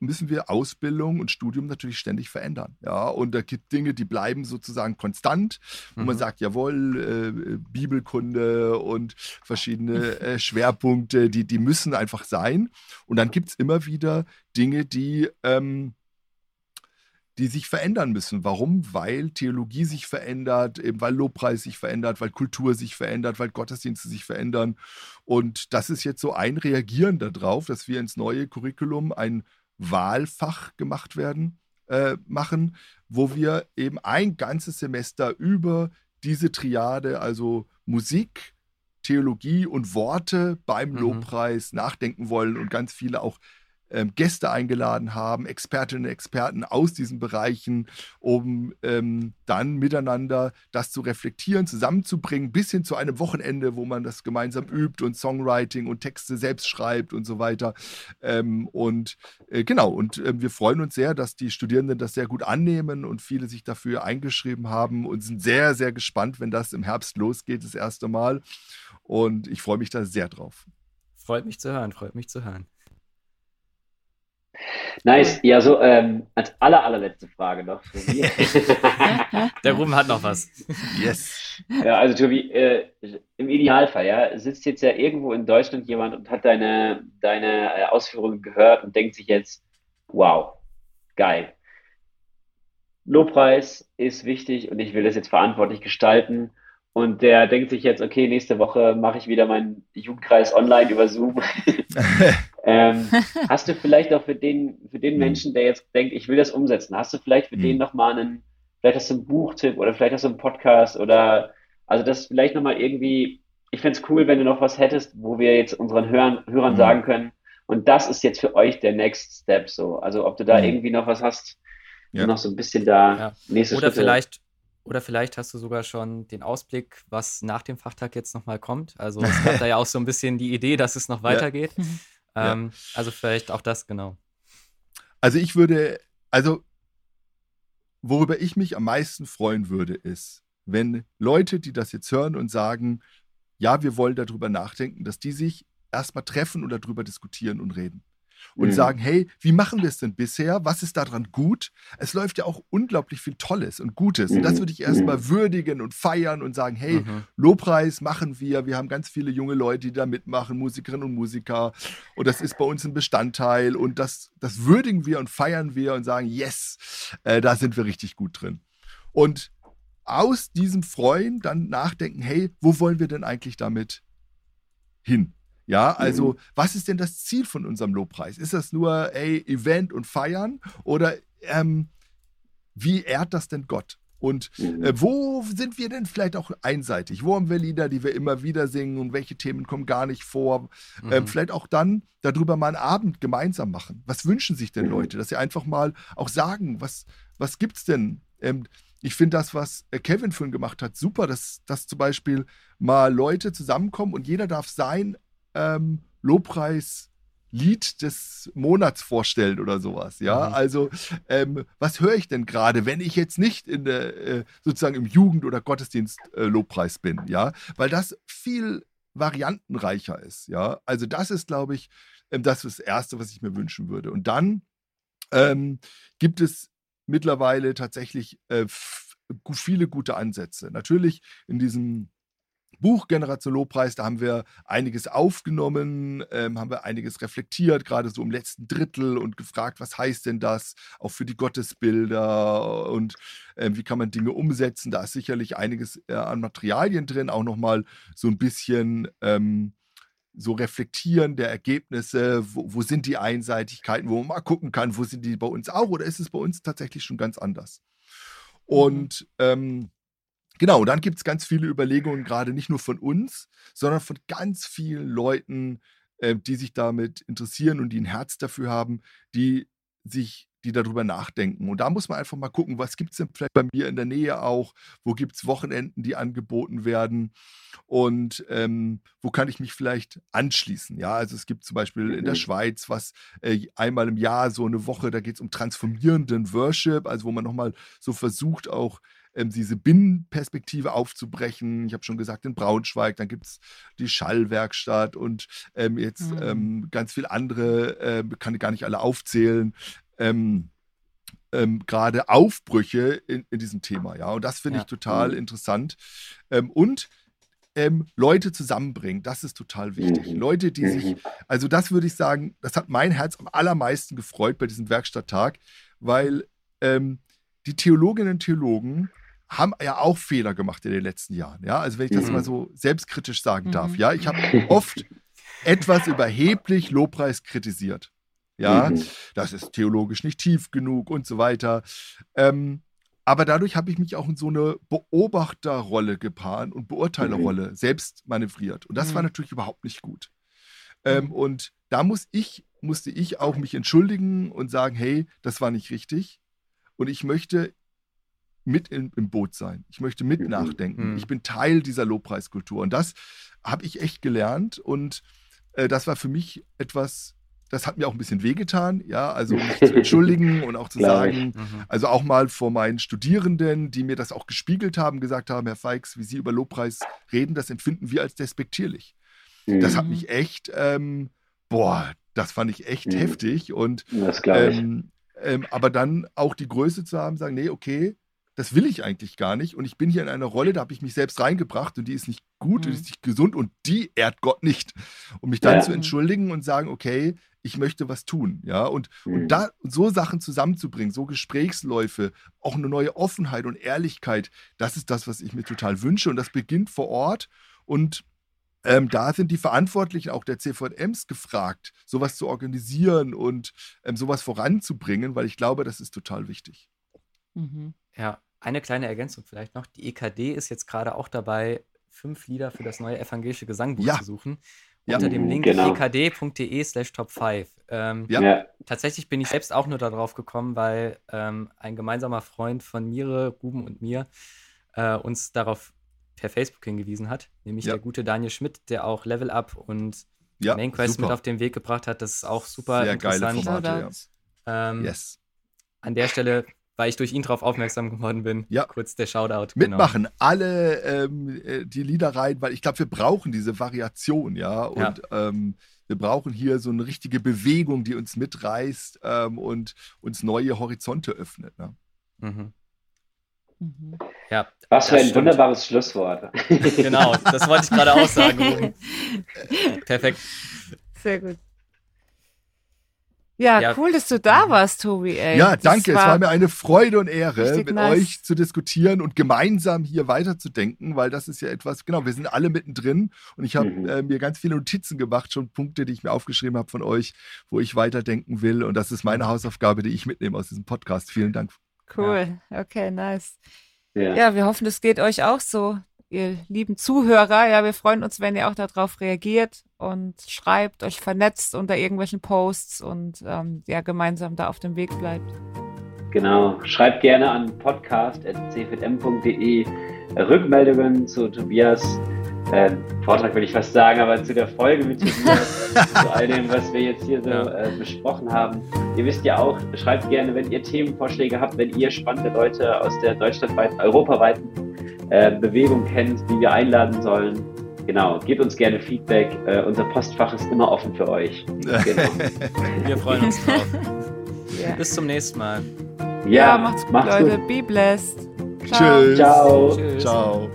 müssen wir Ausbildung und Studium natürlich ständig verändern. Ja, und da gibt Dinge, die bleiben sozusagen konstant, wo mhm. man sagt, jawohl, äh, Bibelkunde und verschiedene äh, Schwerpunkte, die, die müssen einfach sein. Und dann gibt es immer wieder Dinge, die ähm, die sich verändern müssen. Warum? Weil Theologie sich verändert, eben weil Lobpreis sich verändert, weil Kultur sich verändert, weil Gottesdienste sich verändern. Und das ist jetzt so ein Reagieren darauf, dass wir ins neue Curriculum ein Wahlfach gemacht werden, äh, machen, wo wir eben ein ganzes Semester über diese Triade, also Musik, Theologie und Worte beim mhm. Lobpreis nachdenken wollen und ganz viele auch ähm, Gäste eingeladen haben, Expertinnen und Experten aus diesen Bereichen, um ähm, dann miteinander das zu reflektieren, zusammenzubringen, bis hin zu einem Wochenende, wo man das gemeinsam übt und Songwriting und Texte selbst schreibt und so weiter. Ähm, und äh, genau, und äh, wir freuen uns sehr, dass die Studierenden das sehr gut annehmen und viele sich dafür eingeschrieben haben und sind sehr, sehr gespannt, wenn das im Herbst losgeht, das erste Mal. Und ich freue mich da sehr drauf. Freut mich zu hören, freut mich zu hören. Nice. Ja, so ähm, als aller, allerletzte Frage noch. Der Ruben hat noch was. Yes. Ja, also Tobi, äh, im Idealfall, ja, sitzt jetzt ja irgendwo in Deutschland jemand und hat deine, deine äh, Ausführungen gehört und denkt sich jetzt, wow, geil. Lobpreis ist wichtig und ich will das jetzt verantwortlich gestalten. Und der denkt sich jetzt, okay, nächste Woche mache ich wieder meinen Jugendkreis online über Zoom. ähm, hast du vielleicht auch für den, für den hm. Menschen, der jetzt denkt, ich will das umsetzen, hast du vielleicht für mhm. den nochmal einen, vielleicht hast du einen Buchtipp oder vielleicht hast du einen Podcast oder also das vielleicht nochmal irgendwie, ich fände es cool, wenn du noch was hättest, wo wir jetzt unseren Hörern, Hörern mhm. sagen können, und das ist jetzt für euch der Next Step so. Also ob du da mhm. irgendwie noch was hast, ja. noch so ein bisschen da ja. nächste Oder Schritte. vielleicht oder vielleicht hast du sogar schon den Ausblick, was nach dem Fachtag jetzt nochmal kommt. Also es gab da ja auch so ein bisschen die Idee, dass es noch weitergeht. Ja. Ähm, ja. Also vielleicht auch das, genau. Also ich würde, also worüber ich mich am meisten freuen würde, ist, wenn Leute, die das jetzt hören und sagen, ja, wir wollen darüber nachdenken, dass die sich erstmal treffen und darüber diskutieren und reden und mhm. sagen, hey, wie machen wir es denn bisher? Was ist daran gut? Es läuft ja auch unglaublich viel Tolles und Gutes. Mhm. Und das mhm. würde ich erstmal mhm. würdigen und feiern und sagen, hey, mhm. Lobpreis machen wir. Wir haben ganz viele junge Leute, die da mitmachen, Musikerinnen und Musiker. Und das ist bei uns ein Bestandteil. Und das, das würdigen wir und feiern wir und sagen, yes, äh, da sind wir richtig gut drin. Und aus diesem Freuen dann nachdenken, hey, wo wollen wir denn eigentlich damit hin? Ja, also mhm. was ist denn das Ziel von unserem Lobpreis? Ist das nur, ey, Event und Feiern? Oder ähm, wie ehrt das denn Gott? Und mhm. äh, wo sind wir denn vielleicht auch einseitig? Wo haben wir Lieder, die wir immer wieder singen und welche Themen kommen gar nicht vor? Ähm, mhm. Vielleicht auch dann darüber mal einen Abend gemeinsam machen. Was wünschen sich denn mhm. Leute? Dass sie einfach mal auch sagen, was, was es denn? Ähm, ich finde das, was äh, Kevin vorhin gemacht hat, super, dass, dass zum Beispiel mal Leute zusammenkommen und jeder darf sein ähm, Lobpreis Lied des Monats vorstellen oder sowas. Ja, mhm. also ähm, was höre ich denn gerade, wenn ich jetzt nicht in der äh, sozusagen im Jugend- oder Gottesdienst-Lobpreis äh, bin? Ja, weil das viel variantenreicher ist. Ja, also das ist, glaube ich, ähm, das ist das Erste, was ich mir wünschen würde. Und dann ähm, gibt es mittlerweile tatsächlich äh, viele gute Ansätze. Natürlich in diesem Buch Generation Lobpreis, da haben wir einiges aufgenommen, ähm, haben wir einiges reflektiert, gerade so im letzten Drittel und gefragt, was heißt denn das auch für die Gottesbilder und äh, wie kann man Dinge umsetzen. Da ist sicherlich einiges äh, an Materialien drin, auch nochmal so ein bisschen ähm, so reflektieren der Ergebnisse, wo, wo, sind die Einseitigkeiten, wo man mal gucken kann, wo sind die bei uns auch oder ist es bei uns tatsächlich schon ganz anders. Mhm. Und ähm, Genau, dann gibt es ganz viele Überlegungen, gerade nicht nur von uns, sondern von ganz vielen Leuten, äh, die sich damit interessieren und die ein Herz dafür haben, die sich, die darüber nachdenken. Und da muss man einfach mal gucken, was gibt es denn vielleicht bei mir in der Nähe auch, wo gibt es Wochenenden, die angeboten werden und ähm, wo kann ich mich vielleicht anschließen. Ja, also es gibt zum Beispiel in der mhm. Schweiz was äh, einmal im Jahr so eine Woche, da geht es um transformierenden Worship, also wo man nochmal so versucht, auch ähm, diese Binnenperspektive aufzubrechen. Ich habe schon gesagt, in Braunschweig, dann gibt es die Schallwerkstatt und ähm, jetzt mhm. ähm, ganz viele andere, äh, kann ich gar nicht alle aufzählen. Ähm, ähm, gerade Aufbrüche in, in, diesem Thema, ja. Und das finde ja. ich total mhm. interessant. Ähm, und ähm, Leute zusammenbringen, das ist total wichtig. Mhm. Leute, die sich, mhm. also das würde ich sagen, das hat mein Herz am allermeisten gefreut bei diesem Werkstatttag, weil ähm, die Theologinnen und Theologen haben ja auch Fehler gemacht in den letzten Jahren. Ja, also wenn ich das mhm. mal so selbstkritisch sagen darf. Mhm. Ja, ich habe oft etwas überheblich Lobpreis kritisiert. Ja, mhm. das ist theologisch nicht tief genug und so weiter. Ähm, aber dadurch habe ich mich auch in so eine Beobachterrolle gepaart und Beurteilerrolle mhm. selbst manövriert. Und das war mhm. natürlich überhaupt nicht gut. Ähm, mhm. und da muss ich, musste ich auch mich entschuldigen und sagen, hey, das war nicht richtig. Und ich möchte mit in, im Boot sein. Ich möchte mit mhm. nachdenken. Mhm. Ich bin Teil dieser Lobpreiskultur. Und das habe ich echt gelernt. Und äh, das war für mich etwas, das hat mir auch ein bisschen wehgetan, ja, also mich zu entschuldigen und auch zu sagen, mhm. also auch mal vor meinen Studierenden, die mir das auch gespiegelt haben, gesagt haben, Herr Feix, wie Sie über Lobpreis reden, das empfinden wir als despektierlich. Mhm. Das hat mhm. mich echt, ähm, boah, das fand ich echt mhm. heftig und ähm, ähm, aber dann auch die Größe zu haben, sagen, nee, okay, das will ich eigentlich gar nicht. Und ich bin hier in einer Rolle, da habe ich mich selbst reingebracht und die ist nicht gut, mhm. die ist nicht gesund und die ehrt Gott nicht. Um mich dann ja. zu entschuldigen und sagen, okay, ich möchte was tun. Ja, und, mhm. und da so Sachen zusammenzubringen, so Gesprächsläufe, auch eine neue Offenheit und Ehrlichkeit, das ist das, was ich mir total wünsche. Und das beginnt vor Ort. Und ähm, da sind die Verantwortlichen auch der CVMs gefragt, sowas zu organisieren und ähm, sowas voranzubringen, weil ich glaube, das ist total wichtig. Mhm. Ja, eine kleine Ergänzung vielleicht noch. Die EKD ist jetzt gerade auch dabei, fünf Lieder für das neue evangelische Gesangbuch ja. zu suchen. Ja. Unter dem Link genau. ekd.de slash top 5. Ähm, ja. Tatsächlich bin ich selbst auch nur darauf gekommen, weil ähm, ein gemeinsamer Freund von Mire, Ruben und mir äh, uns darauf per Facebook hingewiesen hat, nämlich ja. der gute Daniel Schmidt, der auch Level Up und ja, Main Quest super. mit auf den Weg gebracht hat. Das ist auch super Sehr interessant. Geile Formate, ja. ähm, yes. An der Stelle weil ich durch ihn darauf aufmerksam geworden bin. Ja. Kurz der Shoutout. Genau. Mitmachen, genau. alle ähm, äh, die Lieder rein, weil ich glaube, wir brauchen diese Variation, ja. Und ja. Ähm, wir brauchen hier so eine richtige Bewegung, die uns mitreißt ähm, und uns neue Horizonte öffnet. Ne? Mhm. Mhm. Ja, Was für ein stimmt. wunderbares Schlusswort. genau, das wollte ich gerade auch sagen. Perfekt. Sehr gut. Ja, ja, cool, dass du da warst, Tobi. Ey. Ja, danke. War es war mir eine Freude und Ehre, mit nice. euch zu diskutieren und gemeinsam hier weiterzudenken, weil das ist ja etwas, genau, wir sind alle mittendrin und ich habe mhm. äh, mir ganz viele Notizen gemacht, schon Punkte, die ich mir aufgeschrieben habe von euch, wo ich weiterdenken will. Und das ist meine Hausaufgabe, die ich mitnehme aus diesem Podcast. Vielen Dank. Cool. Ja. Okay, nice. Ja. ja, wir hoffen, es geht euch auch so ihr lieben Zuhörer. Ja, wir freuen uns, wenn ihr auch darauf reagiert und schreibt, euch vernetzt unter irgendwelchen Posts und ähm, ja, gemeinsam da auf dem Weg bleibt. Genau. Schreibt gerne an podcast.cfm.de Rückmeldungen zu Tobias. Äh, Vortrag würde ich fast sagen, aber zu der Folge mit Tobias, zu all dem, was wir jetzt hier so äh, besprochen haben. Ihr wisst ja auch, schreibt gerne, wenn ihr Themenvorschläge habt, wenn ihr spannende Leute aus der deutschlandweiten, europaweiten äh, Bewegung kennt, die wir einladen sollen. Genau, gebt uns gerne Feedback. Äh, unser Postfach ist immer offen für euch. Genau. wir freuen uns drauf. yeah. Bis zum nächsten Mal. Ja, ja macht's gut, macht's Leute. Gut. Be blessed. Ciao. Tschüss. Ciao. Tschüss. Ciao.